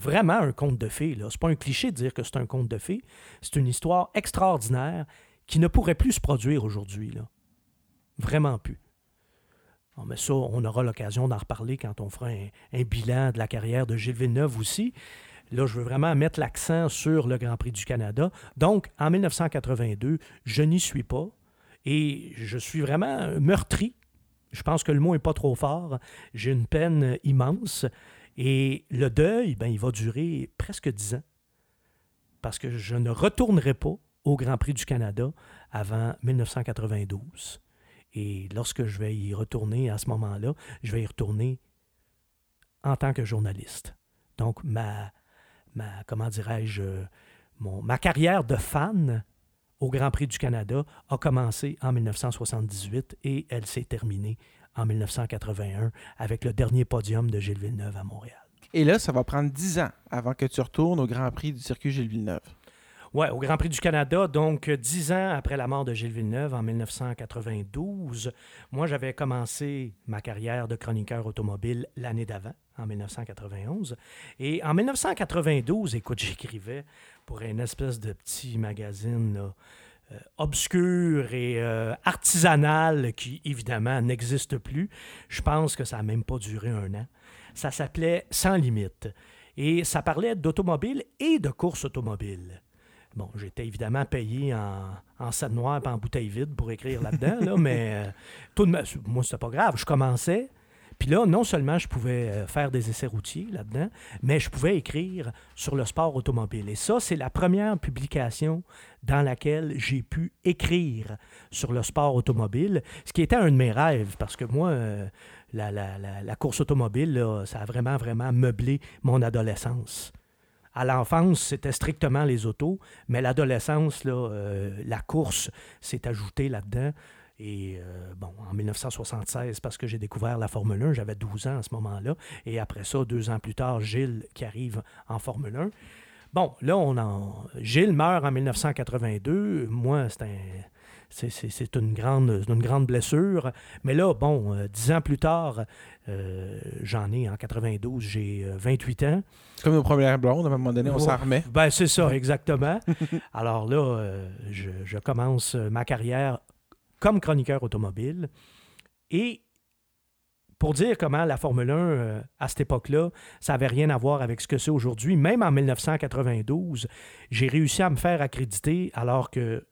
vraiment un conte de fées. Là. C'est pas un cliché de dire que c'est un conte de fées. C'est une histoire extraordinaire qui ne pourrait plus se produire aujourd'hui. Vraiment plus. Bon, mais ça, on aura l'occasion d'en reparler quand on fera un, un bilan de la carrière de Gilles Villeneuve aussi. Là, je veux vraiment mettre l'accent sur le Grand Prix du Canada. Donc, en 1982, je n'y suis pas et je suis vraiment meurtri. Je pense que le mot n'est pas trop fort. J'ai une peine immense et le deuil, ben, il va durer presque dix ans parce que je ne retournerai pas au Grand Prix du Canada avant 1992. Et lorsque je vais y retourner à ce moment-là, je vais y retourner en tant que journaliste. Donc, ma, ma comment dirais-je, euh, ma carrière de fan au Grand Prix du Canada a commencé en 1978 et elle s'est terminée en 1981 avec le dernier podium de Gilles Villeneuve à Montréal. et là, ça va prendre 10 ans avant que tu retournes au Grand Prix du circuit Gilles Villeneuve. Ouais, au Grand Prix du Canada, donc dix ans après la mort de Gilles Villeneuve en 1992, moi j'avais commencé ma carrière de chroniqueur automobile l'année d'avant, en 1991. Et en 1992, écoute, j'écrivais pour une espèce de petit magazine là, euh, obscur et euh, artisanal qui évidemment n'existe plus. Je pense que ça n'a même pas duré un an. Ça s'appelait Sans limite. Et ça parlait d'automobile et de course automobile. Bon, j'étais évidemment payé en, en sac noir et en bouteille vide pour écrire là-dedans, là, mais euh, tout de même, moi, c'était pas grave. Je commençais. Puis là, non seulement je pouvais euh, faire des essais routiers là-dedans, mais je pouvais écrire sur le sport automobile. Et ça, c'est la première publication dans laquelle j'ai pu écrire sur le sport automobile, ce qui était un de mes rêves, parce que moi, euh, la, course automobile, ça a vraiment, vraiment meublé mon adolescence. À l'enfance, c'était strictement les autos, mais l'adolescence, euh, la course s'est ajoutée là-dedans. Et euh, bon, en 1976, parce que j'ai découvert la Formule 1, j'avais 12 ans à ce moment-là. Et après ça, deux ans plus tard, Gilles qui arrive en Formule 1. Bon, là, on en... Gilles meurt en 1982. Moi, c'est un... C'est, une, grande, une grande blessure. Mais là, bon, euh, dix ans plus tard, euh, j'en ai en 92, j'ai euh, 28 ans. Comme nos premières blondes, à un moment donné, on Ouais. s'en remet. Ben, c'est ça, exactement. Alors là, euh, je, je commence ma carrière comme chroniqueur automobile. Et pour dire comment la Formule 1, euh, à cette époque-là, ça n'avait rien à voir avec ce que c'est aujourd'hui, même en 1992, j'ai réussi à me faire accréditer alors que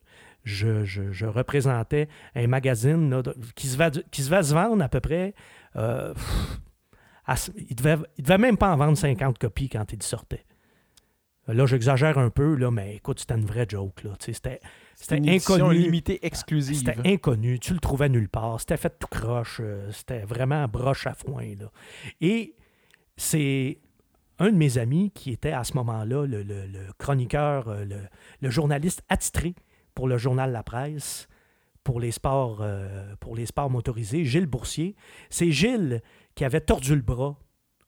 je, représentais un magazine qui, se va, qui se va se vendre à peu près euh, il devait, il devait même pas en vendre 50 copies quand il sortait. Là, j'exagère un peu, là, mais écoute, c'était une vraie joke. Là. C'était, c'était une inconnu. limitée exclusive. C'était inconnu. Tu le trouvais nulle part. C'était fait tout croche. Euh, c'était vraiment broche à foin. Là. Et c'est un de mes amis qui était à ce moment-là le, chroniqueur, euh, le, journaliste attitré pour le journal La Presse, pour les sports, euh, pour les sports motorisés, Gilles Boursier. C'est Gilles qui avait tordu le bras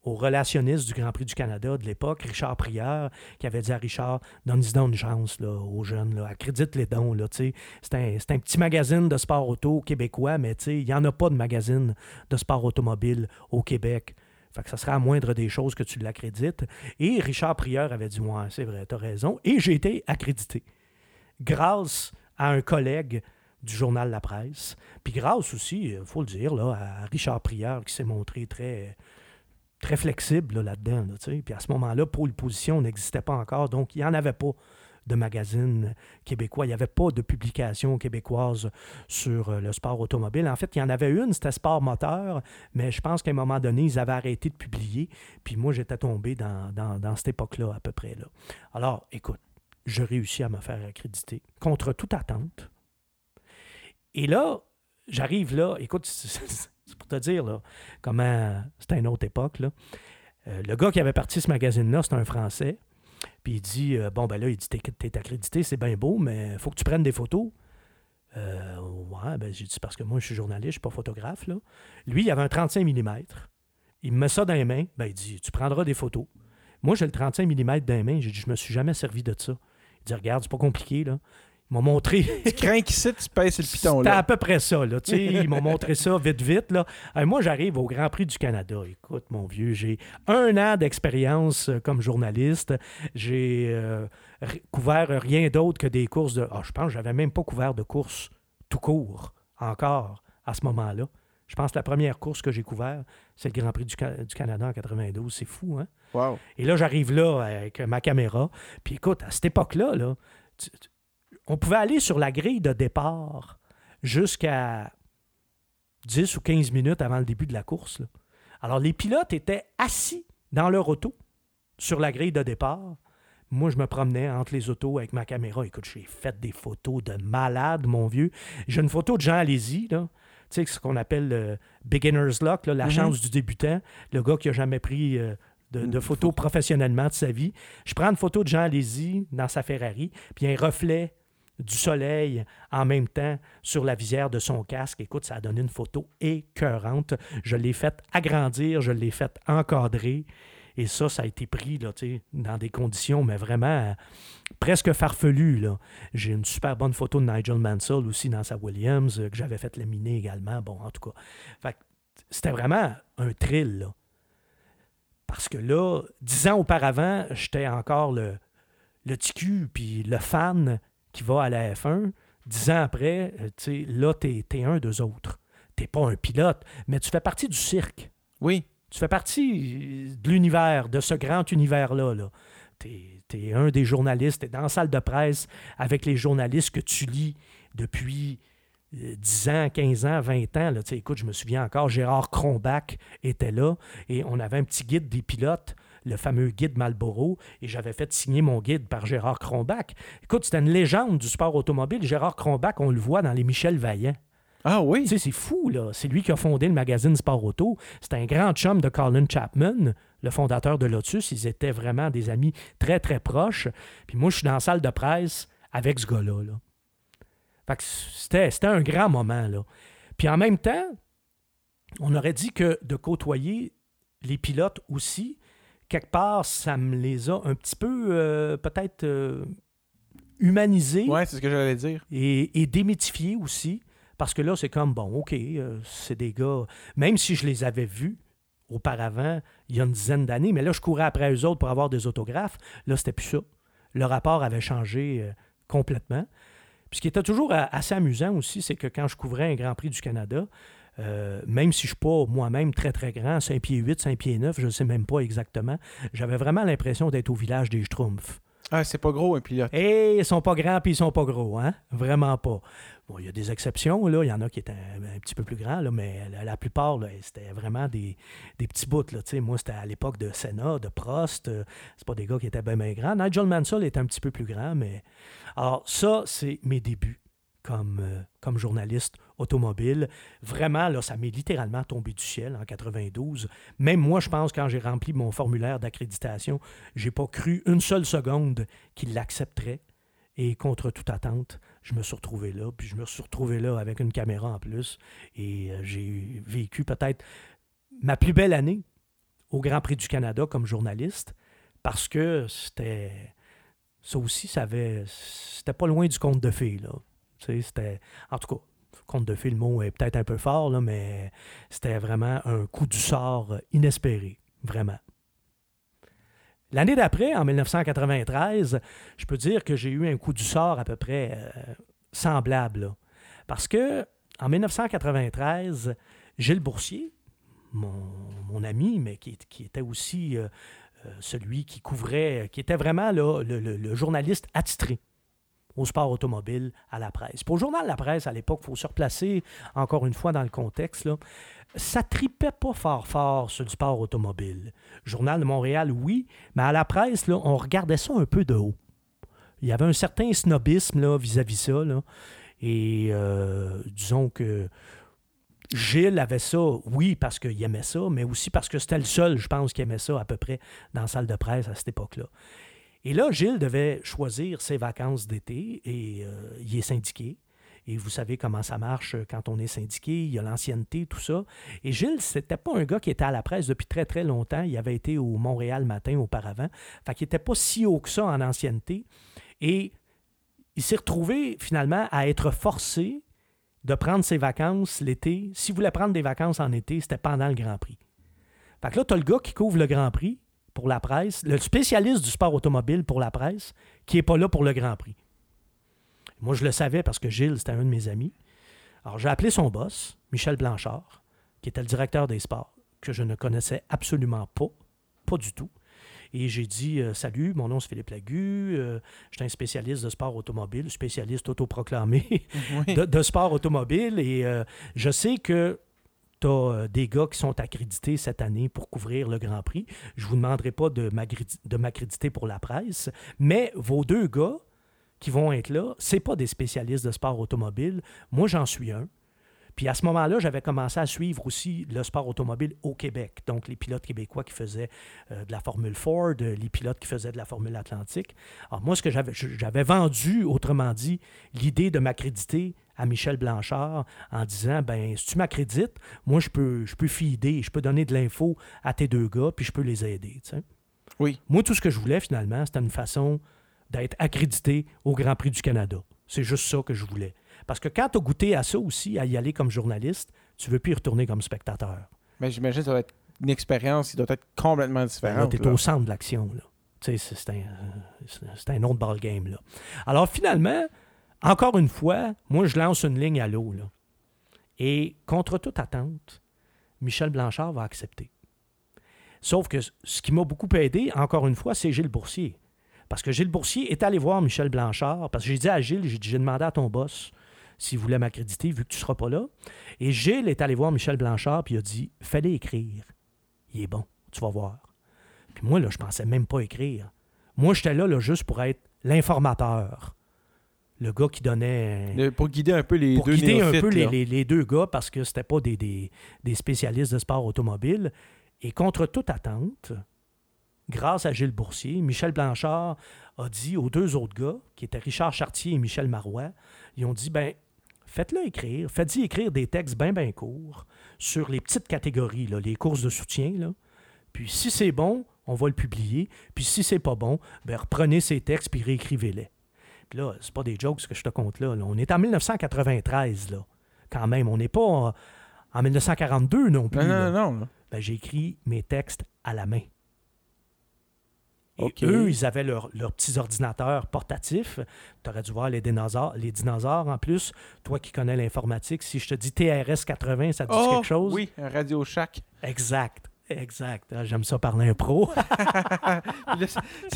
au relationniste du Grand Prix du Canada de l'époque, Richard Prieur, qui avait dit à Richard Donne-y une chance aux jeunes, là, accrédite les dons. C'est un, petit magazine de sport auto québécois, mais il n'y en a pas de magazine de sport automobile au Québec. Fait que ça serait à moindre des choses que tu l'accrédites. Et Richard Prieur avait dit Ouais, c'est vrai, tu as raison. Et j'ai été accrédité. Grâce à un collègue du journal La Presse. Puis grâce aussi, il faut le dire, là, à Richard Prieur qui s'est montré très très flexible là-dedans. puis à ce moment-là, Pôle Position n'existait pas encore, donc il n'y en avait pas de magazine québécois. Il n'y avait pas de publication québécoise sur euh, le sport automobile. En fait, il y en avait une, c'était Sport Moteur, mais je pense qu'à un moment donné, ils avaient arrêté de publier. Puis moi, j'étais tombé dans, dans, cette époque-là, à peu près. Là. Alors, écoute, je réussis à me faire accréditer contre toute attente. Et là, j'arrive là, écoute, C'est pour te dire là, comment c'était une autre époque. Euh, le gars qui avait parti ce magazine-là, c'est un Français. Puis il dit euh, Bon, ben là, il dit T'es accrédité, c'est bien beau, mais il faut que tu prennes des photos. Euh, ouais, ben j'ai dit Parce que moi, je suis journaliste, je ne suis pas photographe. Là. Lui, il avait un 35 mm. Il me met ça dans les mains. Ben, il dit Tu prendras des photos. Moi, j'ai le 35 mm dans les mains. J'ai dit Je me suis jamais servi de ça. Il dit Regarde, c'est pas compliqué. là. Ils m'ont montré. tu crains qu'ici, tu pèses le piton. C'était à peu près ça. Là, ils m'ont montré ça vite, vite. Là. moi, j'arrive au Grand Prix du Canada. Écoute, mon vieux, j'ai un an d'expérience euh, comme journaliste. J'ai euh, couvert rien d'autre que des courses de. Ah, je pense que j'avais même pas couvert de courses tout court encore à ce moment-là. Je pense que la première course que j'ai couvert, c'est le Grand Prix du, Canada en 92. C'est fou, hein? Wow. Et là, j'arrive là avec ma caméra. Puis écoute, à cette époque-là, là, on pouvait aller sur la grille de départ jusqu'à 10 ou 15 minutes avant le début de la course. Alors, les pilotes étaient assis dans leur auto sur la grille de départ. Moi, je me promenais entre les autos avec ma caméra. Écoute, j'ai fait des photos de malade, mon vieux. J'ai une photo de Jean Alési, là. Tu sais, ce qu'on appelle le beginner's luck, la mm-hmm. chance du débutant. Le gars qui n'a jamais pris euh, de, photos professionnellement de sa vie. Je prends une photo de Jean Alési dans sa Ferrari, puis un reflet du soleil en même temps sur la visière de son casque. Écoute, ça a donné une photo écœurante. Je l'ai faite agrandir, je l'ai faite encadrer. Et ça, ça a été pris là, dans des conditions, mais vraiment euh, presque farfelues. J'ai une super bonne photo de Nigel Mansell aussi dans sa Williams, euh, que j'avais fait laminer également. Bon, en tout cas, c'était vraiment un thrill. Parce que là, dix ans auparavant, j'étais encore le, le TQ, puis le fan qui va à la F1, dix ans après, euh, là, tu es, un d'eux autres. Tu pas un pilote, mais tu fais partie du cirque. Oui. Tu fais partie de l'univers, de ce grand univers-là. Là. Tu es, un des journalistes, tu es dans la salle de presse avec les journalistes que tu lis depuis 10 euh, ans, 15 ans, 20 ans. Là. Écoute, je me souviens encore, Gérard Cronbach était là et on avait un petit guide des pilotes le fameux guide Malboro, et j'avais fait signer mon guide par Gérard Cronbach. Écoute, c'était une légende du sport automobile. Gérard Cronbach, on le voit dans les Michel Vaillant. Ah oui? Tu sais, c'est fou, là. C'est lui qui a fondé le magazine Sport Auto. C'est un grand chum de Colin Chapman, le fondateur de Lotus. Ils étaient vraiment des amis très, très proches. Puis moi, je suis dans la salle de presse avec ce gars-là. Là. Fait que c'était, c'était un grand moment, là. Puis en même temps, on aurait dit que de côtoyer les pilotes aussi, quelque part, ça me les a un petit peu euh, peut-être euh, humanisés. Ouais, c'est ce que j'allais dire. Et, et démythifiés aussi. Parce que là, c'est comme, bon, OK, euh, c'est des gars, même si je les avais vus auparavant, il y a une dizaine d'années, mais là, je courais après eux autres pour avoir des autographes. Là, c'était plus ça. Le rapport avait changé complètement. Puis ce qui était toujours assez amusant aussi, c'est que quand je couvrais un Grand Prix du Canada, euh, même si je ne suis pas moi-même très, très grand, 5 pieds 8, 5 pieds 9, je ne sais même pas exactement, j'avais vraiment l'impression d'être au village des Schtroumpfs. Ah, c'est pas gros un pilote. Et ils sont pas grands puis ils sont pas gros, hein? Vraiment pas. Bon, il y a des exceptions, là. Il y en a qui étaient un, petit peu plus grands, là, mais la, plupart, là, c'était vraiment des, des, petits bouts, là. sais, moi, c'était à l'époque de Senna, de Prost. Euh, c'est pas des gars qui étaient bien, bien grands. Nigel Mansell est un petit peu plus grand, mais... Alors, ça, c'est mes débuts comme, euh, comme journaliste automobile. Vraiment, là, ça m'est littéralement tombé du ciel en 92. Même moi, je pense, quand j'ai rempli mon formulaire d'accréditation, j'ai pas cru une seule seconde qu'il l'accepterait. Et contre toute attente, je me suis retrouvé là. Puis je me suis retrouvé là avec une caméra en plus. Et euh, j'ai vécu peut-être ma plus belle année au Grand Prix du Canada comme journaliste parce que c'était. Ça aussi, ça avait. C'était pas loin du conte de fées, là. C'était. En tout cas, conte de fées, le mot est peut-être un peu fort, mais c'était vraiment un coup du sort inespéré. Vraiment. L'année d'après, en 1993, je peux dire que j'ai eu un coup du sort à peu près euh, semblable. Parce que en 1993, Gilles Boursier, mon, ami, mais qui, était aussi euh, euh, celui qui couvrait, qui était vraiment le, le, journaliste attitré au sport automobile, à la presse. Pour le journal La Presse, à l'époque, il faut se replacer encore une fois dans le contexte. Là ça tripait pas fort fort sur le sport automobile. Journal de Montréal, oui, mais à la presse, on regardait ça un peu de haut. Il y avait un certain snobisme vis-à-vis ça. Là. Et euh, disons que Gilles avait ça, oui, parce qu'il aimait ça, mais aussi parce que c'était le seul, je pense, qui aimait ça à peu près dans la salle de presse à cette époque-là. Et là, Gilles devait choisir ses vacances d'été et euh, il est syndiqué. Et vous savez comment ça marche euh, quand on est syndiqué, il y a l'ancienneté, tout ça. Et Gilles, c'était pas un gars qui était à la presse depuis très, très longtemps. Il avait été au Montréal matin auparavant. Fait qu'il n'était pas si haut que ça en ancienneté. Et il s'est retrouvé finalement à être forcé de prendre ses vacances l'été. S'il voulait prendre des vacances en été, c'était pendant le Grand Prix. Fait que là, tu as le gars qui couvre le Grand Prix pour la presse, le spécialiste du sport automobile pour la presse, qui n'est pas là pour le Grand Prix. Moi, je le savais parce que Gilles, c'était un de mes amis. Alors, j'ai appelé son boss, Michel Blanchard, qui était le directeur des sports, que je ne connaissais absolument pas, pas du tout. Et j'ai dit euh, Salut, mon nom c'est Philippe Lagu, euh, je suis un spécialiste de sport automobile, spécialiste autoproclamé de, sport automobile. Et euh, je sais que tu as des gars qui sont accrédités cette année pour couvrir le Grand Prix. Je ne vous demanderai pas de m'accréditer pour la presse, mais vos deux gars, qui vont être là, c'est pas des spécialistes de sport automobile. Moi, j'en suis un. Puis à ce moment-là, j'avais commencé à suivre aussi le sport automobile au Québec. Donc, les pilotes québécois qui faisaient euh, de la Formule Ford, les pilotes qui faisaient de la Formule Atlantique. Alors, moi, ce que j'avais vendu, autrement dit, l'idée de m'accréditer à Michel Blanchard en disant ben si tu m'accrédites, moi je peux je peux fider, je peux donner de l'info à tes deux gars puis je peux les aider, Oui. Moi tout ce que je voulais finalement, c'était une façon d'être accrédité au Grand Prix du Canada. C'est juste ça que je voulais. Parce que quand tu as goûté à ça aussi, à y aller comme journaliste, tu veux plus y retourner comme spectateur. Mais j'imagine que ça doit être une expérience qui doit être complètement différente. tu es au centre de l'action. C'est un, un autre ballgame. Là. Alors finalement, encore une fois, moi, je lance une ligne à l'eau. Et contre toute attente, Michel Blanchard va accepter. Sauf que ce qui m'a beaucoup aidé, encore une fois, c'est Gilles Boursier. Parce que Gilles Boursier est allé voir Michel Blanchard, parce que j'ai dit à Gilles, j'ai demandé à ton boss s'il voulait m'accréditer, vu que tu ne seras pas là. Et Gilles est allé voir Michel Blanchard, puis il a dit Fallait écrire. Il est bon, tu vas voir. Puis moi, là, je pensais même pas écrire. Moi, j'étais là, là juste pour être l'informateur. Le gars qui donnait. pour guider un peu les pour deux guider un peu les, les, deux gars parce que c'était pas des, des, des spécialistes de sport automobile. Et contre toute attente, grâce à Gilles Boursier, Michel Blanchard a dit aux deux autres gars, qui étaient Richard Chartier et Michel Marois, ils ont dit, ben, faites-le écrire, faites-y écrire des textes bien, bien courts sur les petites catégories, là, les courses de soutien, là. Puis si c'est bon, on va le publier. Puis si c'est pas bon, ben, reprenez ces textes puis réécrivez-les. Puis là, c'est pas des jokes ce que je te compte là, On est en 1993, là, quand même. On n'est pas en, 1942 non plus. Non, non, non. Ben, j'ai écrit mes textes à la main. Et eux, ils avaient leurs petits ordinateurs portatifs. Tu aurais dû voir les dinosaures, les dinosaures en plus. Toi qui connais l'informatique, si je te dis TRS-80, ça te dit oh, quelque chose? Oui, un Radio Shack. Exact. Exact. Ah, J'aime ça parler un pro.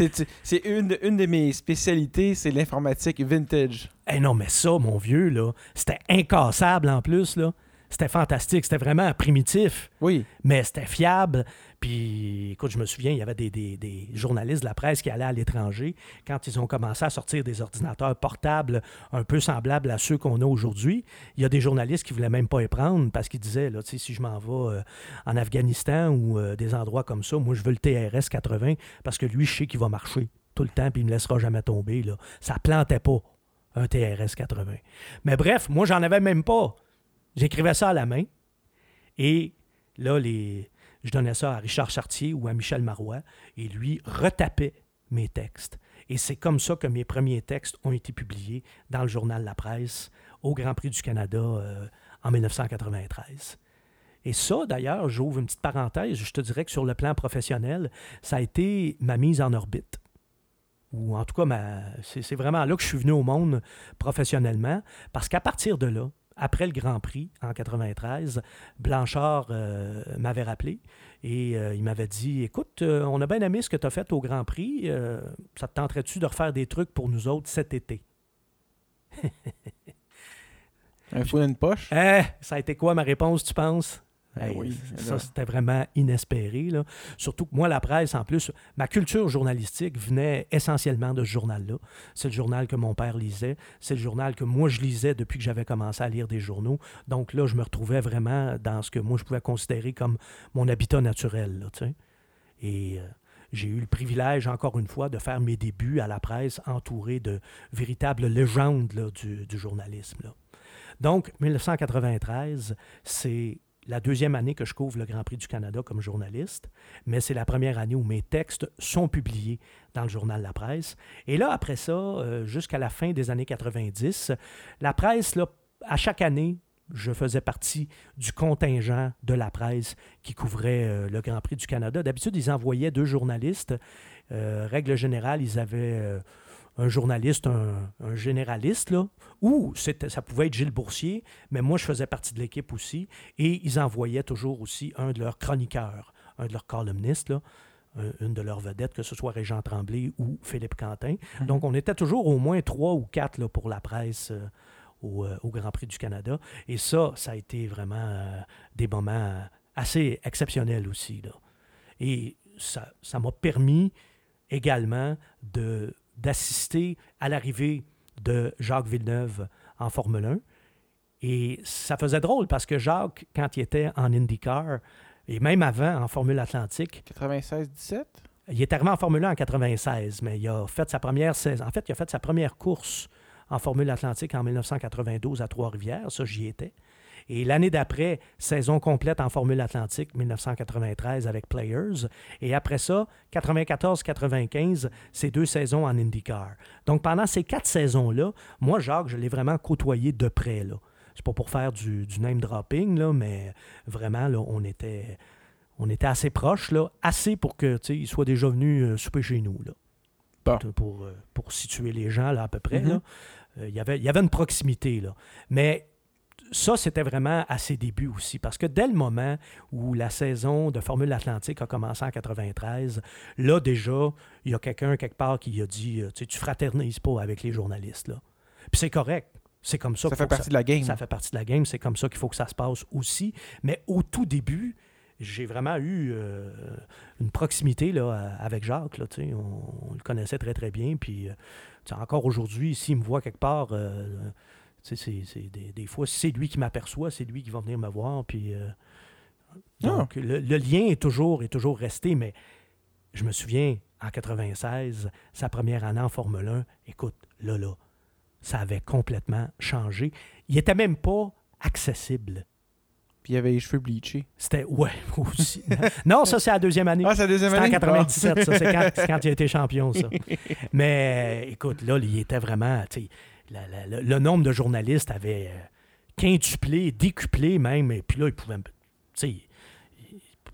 C'est- une de mes spécialités, c'est l'informatique vintage. Eh non, mais ça, mon vieux, là, c'était incassable en plus, là. C'était fantastique. C'était vraiment primitif, Oui. mais c'était fiable. Puis, écoute, je me souviens, il y avait des, journalistes de la presse qui allaient à l'étranger quand ils ont commencé à sortir des ordinateurs portables un peu semblables à ceux qu'on a aujourd'hui. Il y a des journalistes qui voulaient même pas y prendre parce qu'ils disaient, là, si je m'en vais euh, en Afghanistan ou euh, des endroits comme ça, moi, je veux le TRS 80 parce que lui, je sais qu'il va marcher tout le temps puis il me laissera jamais tomber. Là. Ça plantait pas, un TRS 80. Mais bref, moi, j'en avais même pas. J'écrivais ça à la main. Et là, les... je donnais ça à Richard Chartier ou à Michel Marois. Et lui retapait mes textes. Et c'est comme ça que mes premiers textes ont été publiés dans le journal La Presse au Grand Prix du Canada euh, en 1993. Et ça, d'ailleurs, j'ouvre une petite parenthèse, je te dirais que sur le plan professionnel, ça a été ma mise en orbite. Ou en tout cas, ma... c'est vraiment là que je suis venu au monde professionnellement, parce qu'à partir de là, après le Grand Prix en 93, Blanchard euh, m'avait rappelé et euh, il m'avait dit Écoute, euh, on a bien aimé ce que tu as fait au Grand Prix. ça te tenterait-tu de refaire des trucs pour nous autres cet été Un fou dans une poche? Eh, ça a été quoi ma réponse, tu penses? Hey, oui, ça, c'était vraiment inespéré. Là. Surtout que moi, la presse, en plus, ma culture journalistique venait essentiellement de ce journal-là. C'est le journal que mon père lisait. C'est le journal que moi, je lisais depuis que j'avais commencé à lire des journaux. Donc là, je me retrouvais vraiment dans ce que moi, je pouvais considérer comme mon habitat naturel. Là. Et euh, j'ai eu le privilège, encore une fois, de faire mes débuts à la presse entouré de véritables légendes là, du, du journalisme. Donc, 1993, c'est la deuxième année que je couvre le Grand Prix du Canada comme journaliste, mais c'est la première année où mes textes sont publiés dans le journal La Presse. Et là, après ça, euh, jusqu'à la fin des années 90, la presse, là, à chaque année, je faisais partie du contingent de la presse qui couvrait euh, le Grand Prix du Canada. D'habitude, ils envoyaient deux journalistes. Euh, règle générale, ils avaient un journaliste, un, un généraliste, là, ou ça pouvait être Gilles Boursier, mais moi, je faisais partie de l'équipe aussi, et ils envoyaient toujours aussi un de leurs chroniqueurs, un de leurs columnistes, là, un- une de leurs vedettes, que ce soit Régent Tremblay ou Philippe Quentin. Donc, on était toujours au moins trois ou quatre là, pour la presse euh, au, euh, au Grand Prix du Canada. Et ça, ça a été vraiment euh, des moments assez exceptionnels aussi. Là. Et ça ça m'a permis également de, d'assister à l'arrivée de Jacques Villeneuve en Formule 1. Et ça faisait drôle parce que Jacques, quand il était en IndyCar, et même avant en Formule Atlantique, 96-17? il est arrivé en Formule 1 en 96, mais il a fait sa première saison. En fait, il a fait sa première course en Formule Atlantique en 1992 à Trois-Rivières. Ça, j'y étais. Et l'année d'après, saison complète en Formule Atlantique, 1993 avec Players. Et après ça, 94-95, c'est deux saisons en IndyCar. Donc pendant ces quatre saisons-là, moi, Jacques, je l'ai vraiment côtoyé de près. Là. C'est pas pour faire du, du name dropping, là, mais vraiment, là, on était, on était assez proches, là, assez pour que tu sais, il soit déjà venu euh, souper chez nous. Là. Bon. Pour, euh, pour situer les gens là, à peu près. Mhm. là. Euh, il y avait- il y avait une proximité. Là. Mais ça, c'était vraiment à ses débuts aussi. Parce que dès le moment où la saison de Formule Atlantique a commencé en 93, là, déjà, il y a quelqu'un quelque part qui a dit euh, Tu sais, tu fraternises pas avec les journalistes. Là. Puis c'est correct. C'est comme ça, Ça qu'il fait faut que partie de la game. ça fait partie de la game, c'est comme ça qu'il faut que ça se passe aussi. Mais au tout début, j'ai vraiment eu euh, une proximité là, avec Jacques. Là, on, on le connaissait très, très bien. Puis, euh, encore aujourd'hui, s'il me voit quelque part, euh, c'est, des, des fois, c'est lui qui m'aperçoit, c'est lui qui va venir me voir. Puis, euh, donc, le, le lien est toujours, est toujours resté. Mais je me souviens, en 96, sa première année en Formule 1, écoute, là, là, ça avait complètement changé. Il était même pas accessible. Puis il avait les cheveux bleachés. C'était, ouais, aussi. non, ça, c'est la deuxième année. Ah, c'est la deuxième C'était en année? 97, ça. C'est quand, c'est quand il a été champion, ça. Mais écoute, là, il était vraiment. La- la- le, le nombre de journalistes avait euh, quintuplé, décuplé même. Et puis là, il pouvait. Tu sais,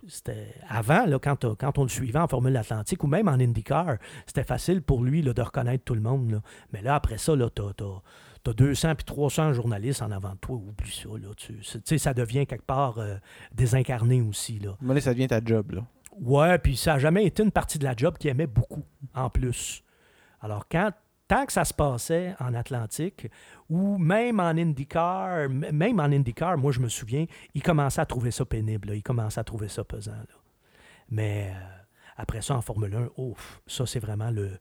c'était avant, là, quand, t'as- quand on le suivait en Formule Atlantique ou même en IndyCar, c'était facile pour lui là, de reconnaître tout le monde. là. Mais là, après ça, tu tu as 200 puis 300 journalistes en avant de toi, oublie ça. Là, tu sais, ça devient quelque part euh, désincarné aussi. Là. Mais ça devient ta job. Là. Ouais, puis ça n'a jamais été une partie de la job qui aimait beaucoup, en plus. Alors, quand, tant que ça se passait en Atlantique, ou même en IndyCar, même en IndyCar, moi, je me souviens, il commençait à trouver ça pénible, il commençait à trouver ça pesant. Mais... Euh, après ça, en Formule 1, ouf, ça, c'est vraiment le,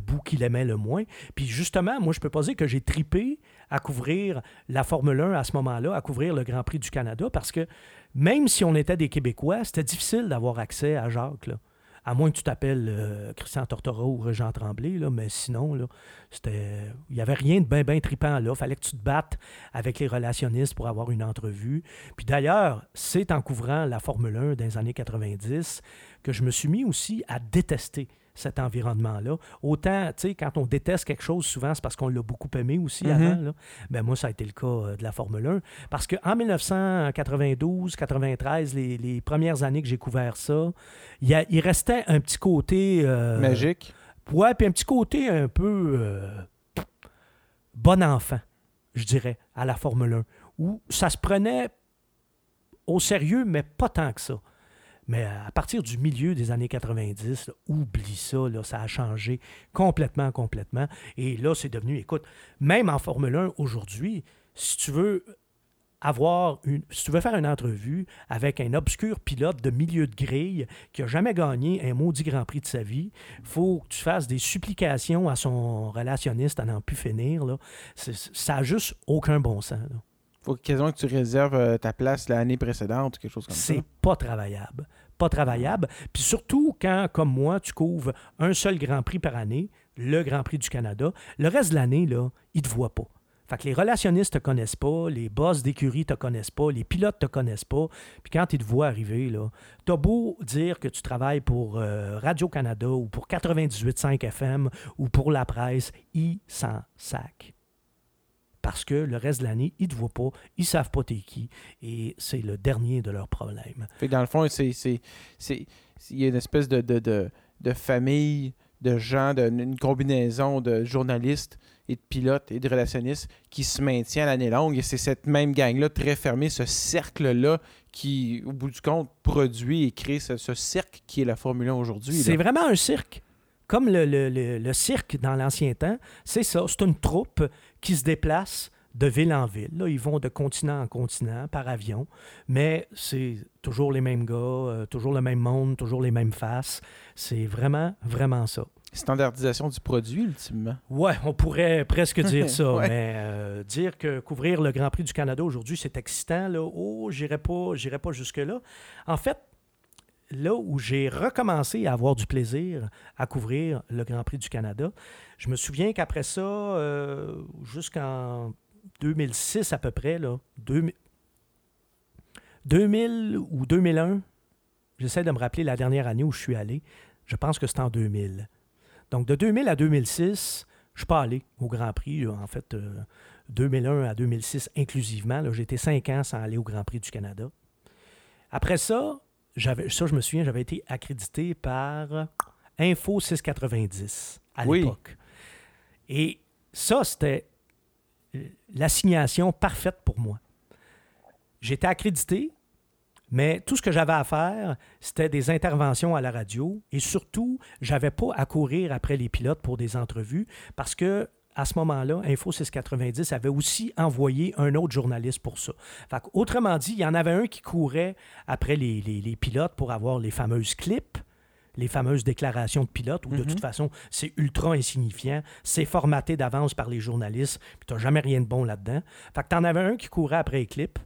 bout qu'il aimait le moins. Puis justement, moi, je peux pas dire que j'ai tripé à couvrir la Formule 1 à ce moment-là, à couvrir le Grand Prix du Canada, parce que même si on était des Québécois, c'était difficile d'avoir accès à Jacques. Là à moins que tu t'appelles euh, Christian Tortora ou Jean Tremblay, là, mais sinon, c'était. Il n'y avait rien de bien, bien tripant là. Il fallait que tu te battes avec les relationnistes pour avoir une entrevue. Puis d'ailleurs, c'est en couvrant la Formule 1 dans les années 90 que je me suis mis aussi à détester cet environnement-là. Autant, tu sais, quand on déteste quelque chose, souvent, c'est parce qu'on l'a beaucoup aimé aussi mm-hmm. avant. Là. Ben, moi, ça a été le cas euh, de la Formule 1. Parce qu'en 1992, 93, les, les, premières années que j'ai couvert ça, il, y il restait un petit côté... Euh, Magique. Ouais, puis un petit côté un peu euh, bon enfant, je dirais, à la Formule 1, où ça se prenait au sérieux, mais pas tant que ça. Mais à partir du milieu des années 90, oublie ça, là, ça a changé complètement, complètement. Et là, c'est devenu, écoute, même en Formule 1 aujourd'hui, si tu veux avoir une, si tu veux faire une entrevue avec un obscur pilote de milieu de grille qui n'a jamais gagné un maudit Grand Prix de sa vie, il faut que tu fasses des supplications à son relationniste à n'en plus finir. Là. Ça n'a juste aucun bon sens. Là faut quasiment que tu réserves euh, ta place l'année précédente ou quelque chose comme ça. C'est pas travaillable. Pas travaillable. Puis surtout quand, comme moi, tu couvres un seul Grand Prix par année, le Grand Prix du Canada, le reste de l'année, là, ils te voient pas. Fait que les relationnistes te connaissent pas, les boss d'écurie te connaissent pas, les pilotes te connaissent pas. Puis quand ils te voient arriver, là, t'as beau dire que tu travailles pour euh, Radio-Canada ou pour 98.5 FM ou pour la presse, ils s'en sacent parce que le reste de l'année, ils ne te voient pas, ils ne savent pas t'es qui, et c'est le dernier de leurs problèmes. Fait dans le fond, c'est, il y a une espèce de, de, famille de gens, de, une combinaison de journalistes et de pilotes et de relationnistes qui se maintient l'année longue. Et c'est cette même gang-là, très fermée, ce cercle-là, qui, au bout du compte, produit et crée ce, ce cercle qui est la Formule 1 aujourd'hui. C'est vraiment un cirque. Comme le, le, le cirque dans l'ancien temps, c'est ça. C'est une troupe qui se déplacent de ville en ville. Là, ils vont de continent en continent par avion, mais c'est toujours les mêmes gars, euh, toujours le même monde, toujours les mêmes faces. C'est vraiment, vraiment ça. Standardisation du produit, ultimement. Ouais, on pourrait presque dire ça, mais euh, dire que couvrir le Grand Prix du Canada aujourd'hui, c'est excitant, là, oh, j'irai pas, j'irai pas jusque-là. En fait, là où j'ai recommencé à avoir du plaisir à couvrir le Grand Prix du Canada, je me souviens qu'après ça, euh, jusqu'en 2006 à peu près, là, 2000, ou 2001, j'essaie de me rappeler la dernière année où je suis allé, je pense que c'était en 2000. Donc de 2000 à 2006, je ne suis pas allé au Grand Prix, en fait, 2001 euh, à 2006 inclusivement. J'ai été cinq ans sans aller au Grand Prix du Canada. Après ça, ça, je me souviens, j'avais été accrédité par Info 690 à l'époque. Et ça, c'était l'assignation parfaite pour moi. J'étais accrédité, mais tout ce que j'avais à faire, c'était des interventions à la radio et surtout, j'avais pas à courir après les pilotes pour des entrevues parce que à ce moment-là, Info 690 avait aussi envoyé un autre journaliste pour ça. autrement dit, il y en avait un qui courait après les, les pilotes pour avoir les fameuses clips les fameuses déclarations de pilote, où de toute mhm. façon, c'est ultra insignifiant, c'est formaté d'avance par les journalistes, puis n'as jamais rien de bon là-dedans. Fait que en avais un qui courait après les clips,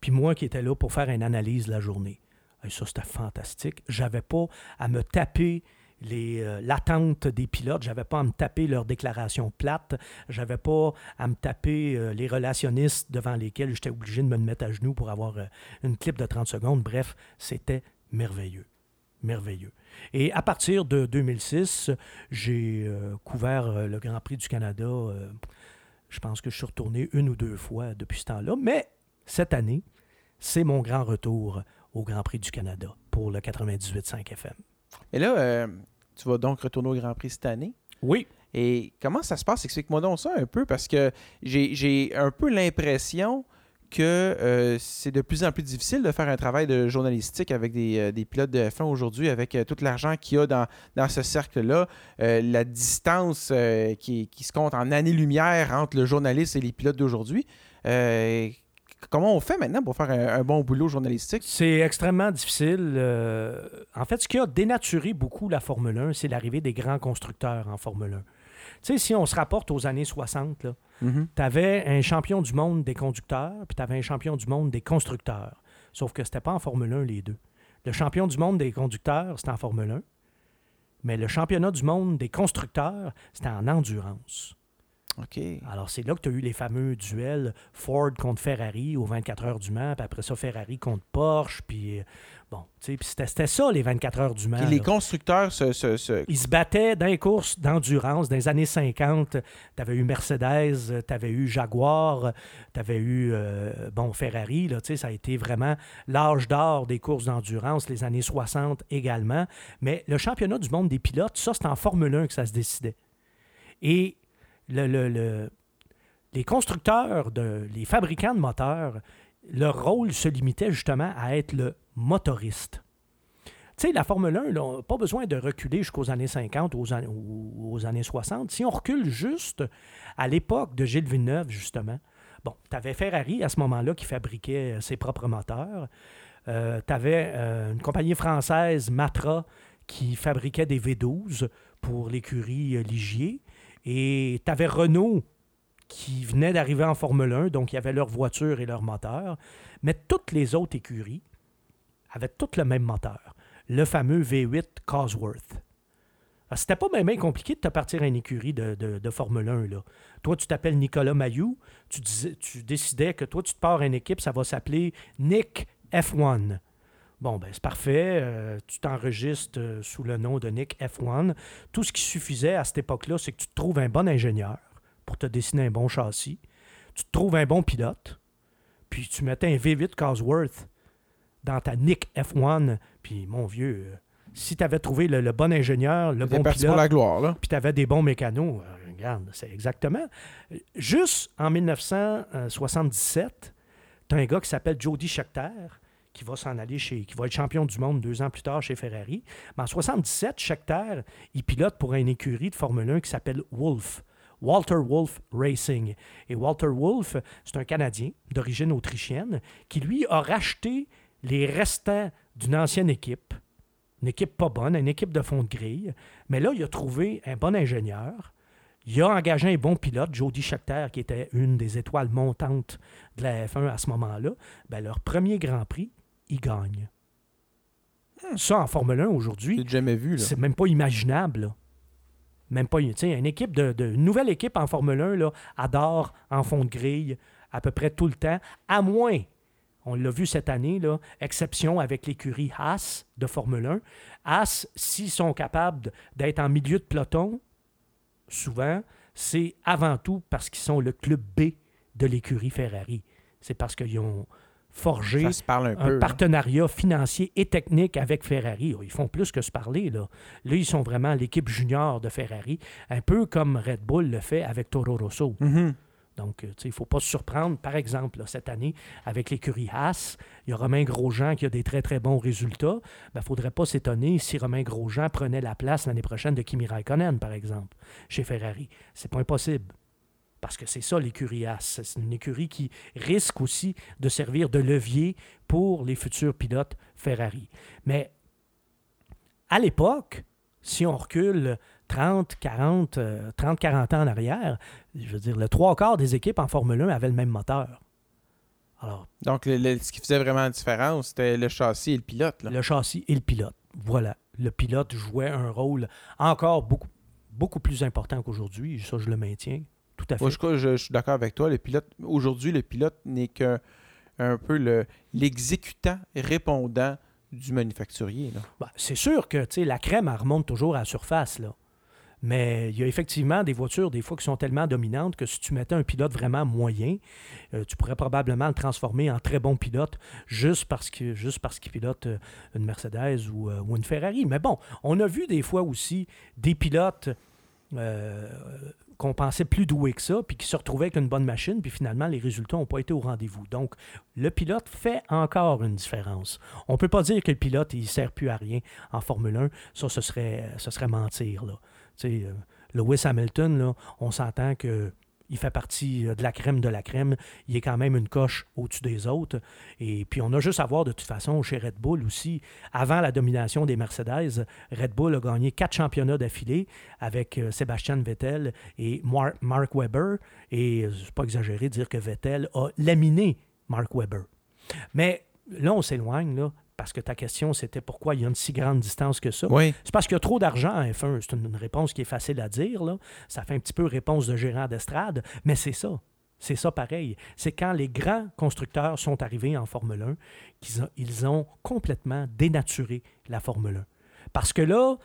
puis moi qui étais là pour faire une analyse de la journée. Et ça, c'était fantastique. J'avais pas à me taper euh, l'attente des pilotes. J'avais pas à me taper leurs déclarations plates. J'avais pas à me taper euh, les relationnistes devant lesquels j'étais obligé de me mettre à genoux pour avoir euh, une clip de 30 secondes. Bref, c'était merveilleux. Merveilleux. Et à partir de 2006, j'ai euh, couvert euh, le Grand Prix du Canada. Euh, je pense que je suis retourné une ou deux fois depuis ce temps-là. Mais cette année, c'est mon grand retour au Grand Prix du Canada pour le 98.5 FM. Et là, tu vas donc retourner au Grand Prix cette année? Oui. Et comment ça se passe? Explique-moi donc ça un peu, parce que j'ai un peu l'impression que euh, c'est de plus en plus difficile de faire un travail de journalistique avec des, euh, pilotes de F1 aujourd'hui, avec euh, tout l'argent qu'il y a dans, dans ce cercle-là, la distance qui, qui, se compte en années-lumière entre le journaliste et les pilotes d'aujourd'hui. Comment on fait maintenant pour faire un, un bon boulot journalistique? C'est extrêmement difficile. en fait, ce qui a dénaturé beaucoup la Formule 1, c'est l'arrivée des grands constructeurs en Formule 1. Tu sais, si on se rapporte aux années 60, mm-hmm. tu avais un champion du monde des conducteurs, puis tu avais un champion du monde des constructeurs. Sauf que c'était pas en Formule 1 les deux. Le champion du monde des conducteurs, c'était en Formule 1. Mais le championnat du monde des constructeurs, c'était en endurance. Alors, c'est là que tu as eu les fameux duels Ford contre Ferrari aux 24 heures du Mans, puis après ça, Ferrari contre Porsche, puis Bon, c'était ça les 24 heures du Mans. les constructeurs se, Ils se battaient dans les courses d'endurance dans les années 50. Tu avais eu Mercedes, tu avais eu Jaguar, tu avais eu euh, bon, Ferrari. Là, ça a été vraiment l'âge d'or des courses d'endurance, les années 60 également. Mais le championnat du monde des pilotes, ça, c'est en Formule 1 que ça se décidait. Et le, les constructeurs, de, les fabricants de moteurs, leur rôle se limitait justement à être le motoriste. Tu sais, la Formule 1, n'a pas besoin de reculer jusqu'aux années 50 ou aux, années 60. Si on recule juste à l'époque de Gilles Villeneuve, justement, bon, tu avais Ferrari à ce moment-là qui fabriquait ses propres moteurs. Euh, tu avais euh, une compagnie française, Matra, qui fabriquait des V12 pour l'écurie euh, Ligier. Et tu avais Renault qui venait d'arriver en Formule 1, donc il y avait leur voiture et leur moteur. Mais toutes les autres écuries avaient toutes le même moteur, le fameux V8 Cosworth. C'était pas même compliqué de te partir à une écurie de, Formule 1. Là. Toi, tu t'appelles Nicolas Mayou, tu, tu décidais que toi, tu te pars à une équipe, ça va s'appeler Nick F1. Bon, ben c'est parfait. Euh, tu t'enregistres euh, sous le nom de Nick F1. Tout ce qui suffisait à cette époque-là, c'est que tu te trouves un bon ingénieur pour te dessiner un bon châssis. Tu te trouves un bon pilote, puis tu mettais un V8 Cosworth dans ta Nick F1, puis mon vieux, euh, si tu avais trouvé le, bon ingénieur, le bon pilote, la gloire, puis tu avais des bons mécanos, regarde, c'est exactement. Juste en 1977, tu as un gars qui s'appelle Jody Scheckter, qui va s'en aller chez, qui va être champion du monde deux ans plus tard chez Ferrari. Mais en 77, Scheckter, il pilote pour une écurie de Formule 1 qui s'appelle Wolf. Walter Wolf Racing. Et Walter Wolf, c'est un Canadien d'origine autrichienne qui, lui, a racheté les restants d'une ancienne équipe, une équipe pas bonne, une équipe de fond de grille. Mais là, il a trouvé un bon ingénieur. Il a engagé un bon pilote, Jody Scheckter, qui était une des étoiles montantes de la F1 à ce moment-là. Ben, leur premier Grand Prix, il gagne. Hmm. Ça, en Formule 1 aujourd'hui, c'est même pas imaginable. Même pas, une équipe de, une nouvelle équipe en Formule 1 là, adore en fond de grille à peu près tout le temps, à moins, on l'a vu cette année, là, exception avec l'écurie Haas de Formule 1. Haas, s'ils sont capables d'être en milieu de peloton, souvent, c'est avant tout parce qu'ils sont le club B de l'écurie Ferrari. C'est parce qu'ils ont forger un, partenariat financier et technique avec Ferrari. Ils font plus que se parler. Là, là ils sont vraiment l'équipe junior de Ferrari, un peu comme Red Bull le fait avec Toro Rosso. Mm-hmm. Donc, il ne faut pas se surprendre. Par exemple, cette année, avec l'écurie Haas, il y a Romain Grosjean qui a des très, très bons résultats. Il ben, ne faudrait pas s'étonner si Romain Grosjean prenait la place l'année prochaine de Kimi Raikkonen, par exemple, chez Ferrari. C'est pas impossible. Parce que c'est ça l'écurie AS. C'est une écurie qui risque aussi de servir de levier pour les futurs pilotes Ferrari. Mais à l'époque, si on recule 30, 40, 30, 40 ans en arrière, je veux dire, le trois quarts des équipes en Formule 1 avaient le même moteur. Alors, Donc, ce qui faisait vraiment la différence, c'était le châssis et le pilote. Le châssis et le pilote. Voilà. Le pilote jouait un rôle encore beaucoup, beaucoup plus important qu'aujourd'hui. Ça, je le maintiens je, suis d'accord avec toi. Le pilote, aujourd'hui, le pilote n'est qu'un un peu l'exécutant répondant du manufacturier. Ben, c'est sûr que la crème, elle remonte toujours à la surface. Là. Mais il y a effectivement des voitures, des fois, qui sont tellement dominantes que si tu mettais un pilote vraiment moyen, euh, tu pourrais probablement le transformer en très bon pilote juste parce que juste parce qu'il pilote euh, une Mercedes ou, euh, ou, une Ferrari. Mais bon, on a vu des fois aussi des pilotes qu'on pensait plus doué que ça, puis qui se retrouvait avec une bonne machine, puis finalement, les résultats n'ont pas été au rendez-vous. Donc, le pilote fait encore une différence. On ne peut pas dire que le pilote, il ne sert plus à rien en Formule 1. Ça, ce serait, ce serait mentir. Là. Tu sais, euh, Lewis Hamilton, là, on s'entend que il fait partie euh, de la crème de la crème. Il est quand même une coche au-dessus des autres. Et puis, on a juste à voir de toute façon chez Red Bull aussi. Avant la domination des Mercedes, Red Bull a gagné quatre championnats d'affilée avec euh, Sébastien Vettel et Mark Webber. Et euh, c'est pas exagéré de dire que Vettel a laminé Mark Webber. Mais là, on s'éloigne. Parce que ta question, c'était pourquoi il y a une si grande distance que ça? Oui. C'est parce qu'il y a trop d'argent en F1. C'est une réponse qui est facile à dire. Là. Ça fait un petit peu réponse de gérant d'estrade, mais c'est ça. C'est ça pareil. C'est quand les grands constructeurs sont arrivés en Formule 1 qu'ils ont, ils ont complètement dénaturé la Formule 1. Parce que là,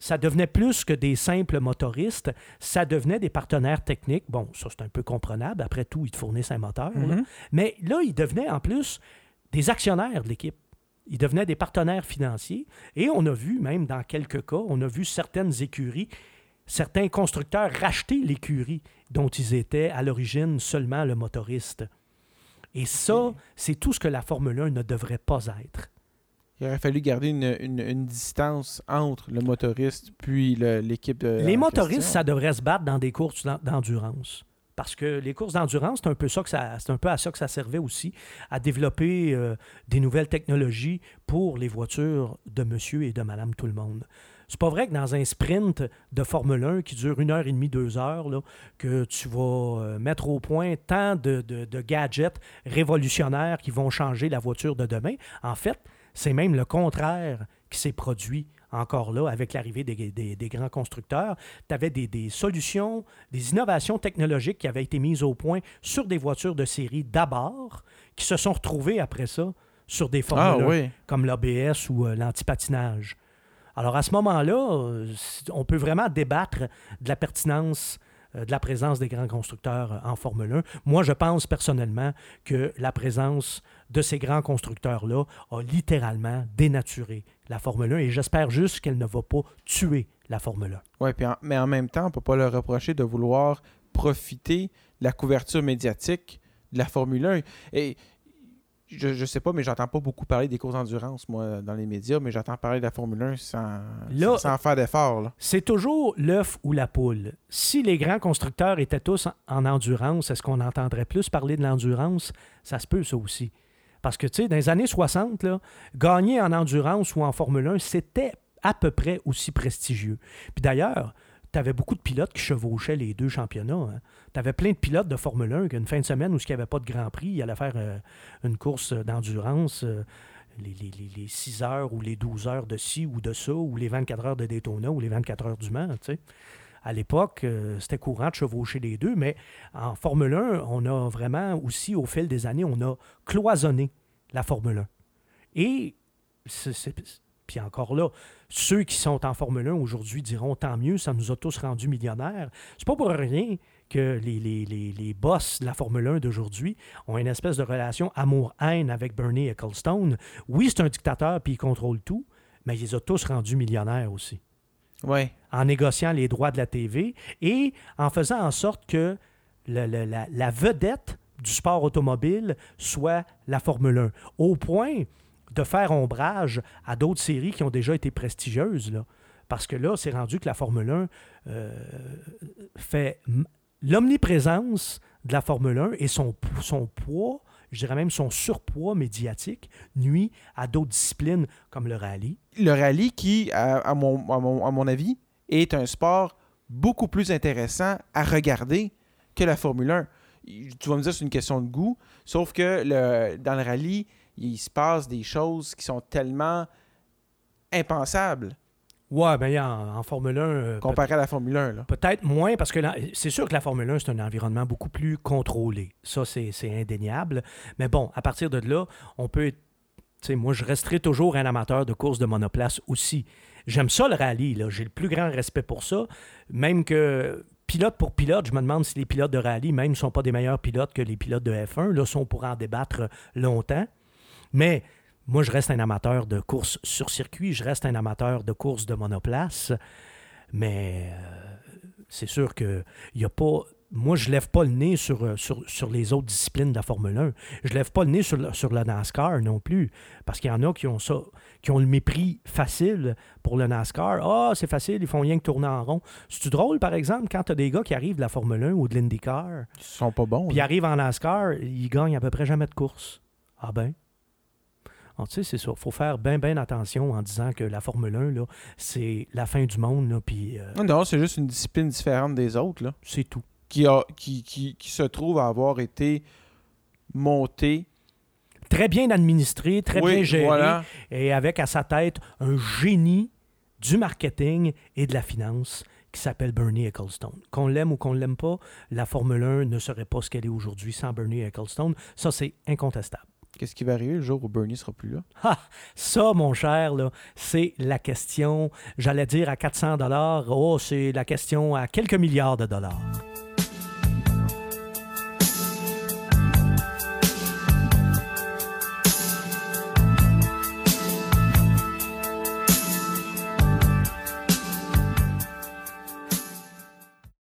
ça devenait plus que des simples motoristes, ça devenait des partenaires techniques. Bon, ça c'est un peu comprenable, après tout, ils te fournissent un moteur. Mhm. Mais là, ils devenaient en plus des actionnaires de l'équipe. Ils devenaient des partenaires financiers. Et on a vu, même dans quelques cas, on a vu certaines écuries, certains constructeurs racheter l'écurie dont ils étaient à l'origine seulement le motoriste. Et ça, c'est tout ce que la Formule 1 ne devrait pas être. Il aurait fallu garder une, une- une distance entre le motoriste puis l'équipe de. Les motoristes, question. ça devrait se battre dans des courses d'en- d'endurance. Parce que les courses d'endurance, c'est un peu à ça que ça servait aussi, à développer euh, des nouvelles technologies pour les voitures de monsieur et de madame tout le monde. C'est pas vrai que dans un sprint de Formule 1 qui dure une heure et demie, deux heures, que tu vas euh, mettre au point tant de gadgets révolutionnaires qui vont changer la voiture de demain. En fait, c'est même le contraire qui s'est produit encore là avec l'arrivée des, des- des grands constructeurs. Tu avais des, des solutions, des innovations technologiques qui avaient été mises au point sur des voitures de série d'abord, qui se sont retrouvées après ça sur des Ah Formule 1 oui. comme l'ABS ou euh, l'antipatinage. Alors à ce moment-là, euh, on peut vraiment débattre de la pertinence de la présence des grands constructeurs euh, en Formule 1. Moi, je pense personnellement que la présence de ces grands constructeurs-là a littéralement dénaturé la Formule 1 et j'espère juste qu'elle ne va pas tuer la Formule 1. Ouais, puis en- mais en même temps, on ne peut pas leur reprocher de vouloir profiter de la couverture médiatique de la Formule 1. Et je ne sais pas, mais j'entends pas beaucoup parler des courses d'endurance, moi, dans les médias, mais j'entends parler de la Formule 1 sans, Là- sans, faire d'effort. C'est toujours l'œuf ou la poule. Si les grands constructeurs étaient tous en- en endurance, est-ce qu'on entendrait plus parler de l'endurance? Ça se peut, ça aussi. Parce que, tu sais, dans les années 60, là, gagner en endurance ou en Formule 1, c'était à peu près aussi prestigieux. Puis d'ailleurs, tu avais beaucoup de pilotes qui chevauchaient les deux championnats. Tu avais plein de pilotes de Formule 1 qu'une fin de semaine où il n'y avait pas de Grand Prix, ils allaient faire euh, une course d'endurance. euh, les, les, les- les 6 heures ou les 12 heures de ci ou de ça, ou les 24 heures de Daytona ou les 24 heures du Mans. tu sais. À l'époque, euh, c'était courant de chevaucher les deux, mais en Formule 1, on a vraiment aussi, au fil des années, on a cloisonné la Formule 1. Et, c'est- puis encore là, ceux qui sont en Formule 1 aujourd'hui diront tant mieux, ça nous a tous rendus millionnaires. C'est pas pour rien que les, les, les, les boss de la Formule 1 d'aujourd'hui ont une espèce de relation amour-haine avec Bernie Ecclestone. Oui, c'est un dictateur puis il contrôle tout, mais il les a tous rendus millionnaires aussi Ouais. en négociant les droits de la TV et en faisant en sorte que le- le- la, la vedette du sport automobile soit la Formule 1, au point de faire ombrage à d'autres séries qui ont déjà été prestigieuses. Parce que là, c'est rendu que la Formule 1 euh, fait l'omniprésence de la Formule 1 et son, poids, je dirais même son surpoids médiatique, nuit à d'autres disciplines comme le rallye. Le rallye qui, à, mon, avis, est un sport beaucoup plus intéressant à regarder que la Formule 1. Tu vas me dire c'est une question de goût, sauf que le, dans le rallye, il se passe des choses qui sont tellement impensables Ouais, ben en, en Formule 1, euh, comparé à la Formule 1. Là. peut-être moins, parce que c'est sûr que la Formule 1, c'est un environnement beaucoup plus contrôlé. Ça, c'est indéniable. Mais bon, à partir de là, on peut... Tu sais, moi, je resterai toujours un amateur de course de monoplace aussi. J'aime ça, le rallye. là. J'ai le plus grand respect pour ça. Même que pilote pour pilote, je me demande si les pilotes de rallye, même, ne sont pas des meilleurs pilotes que les pilotes de F1. Là, ça, on pourra en débattre longtemps. Mais moi, je reste un amateur de course sur circuit, je reste un amateur de course de monoplace. Mais euh, c'est sûr qu'il n'y a pas moi, je lève pas le nez sur, euh, sur, sur, les autres disciplines de la Formule 1. Je lève pas le nez sur, le, sur la NASCAR non plus. Parce qu'il y en a qui ont ça, qui ont le mépris facile pour le NASCAR. Ah, c'est facile, ils font rien que tourner en rond. C'est drôle, par exemple, quand tu as des gars qui arrivent de la Formule 1 ou de l'IndyCar. Ils sont pas bons. Puis ils arrivent en NASCAR, ils gagnent à peu près jamais de course. Ah ben. Tu sais, c'est ça. Il faut faire bien, bien attention en disant que la Formule 1, là, c'est la fin du monde. Là, puis, euh, Non, c'est juste une discipline différente des autres. Là. C'est tout qui, a, qui, qui, qui, se trouve à avoir été monté. Très bien administré, très Oui, bien géré, voilà. et avec à sa tête un génie du marketing et de la finance qui s'appelle Bernie Ecclestone. Qu'on l'aime ou qu'on ne l'aime pas, la Formule 1 ne serait pas ce qu'elle est aujourd'hui sans Bernie Ecclestone. Ça, c'est incontestable. Qu'est-ce qui va arriver le jour où Bernie sera plus là? Ça, mon cher, c'est la question, j'allais dire à 400 dollars. Oh, c'est la question à quelques milliards de dollars.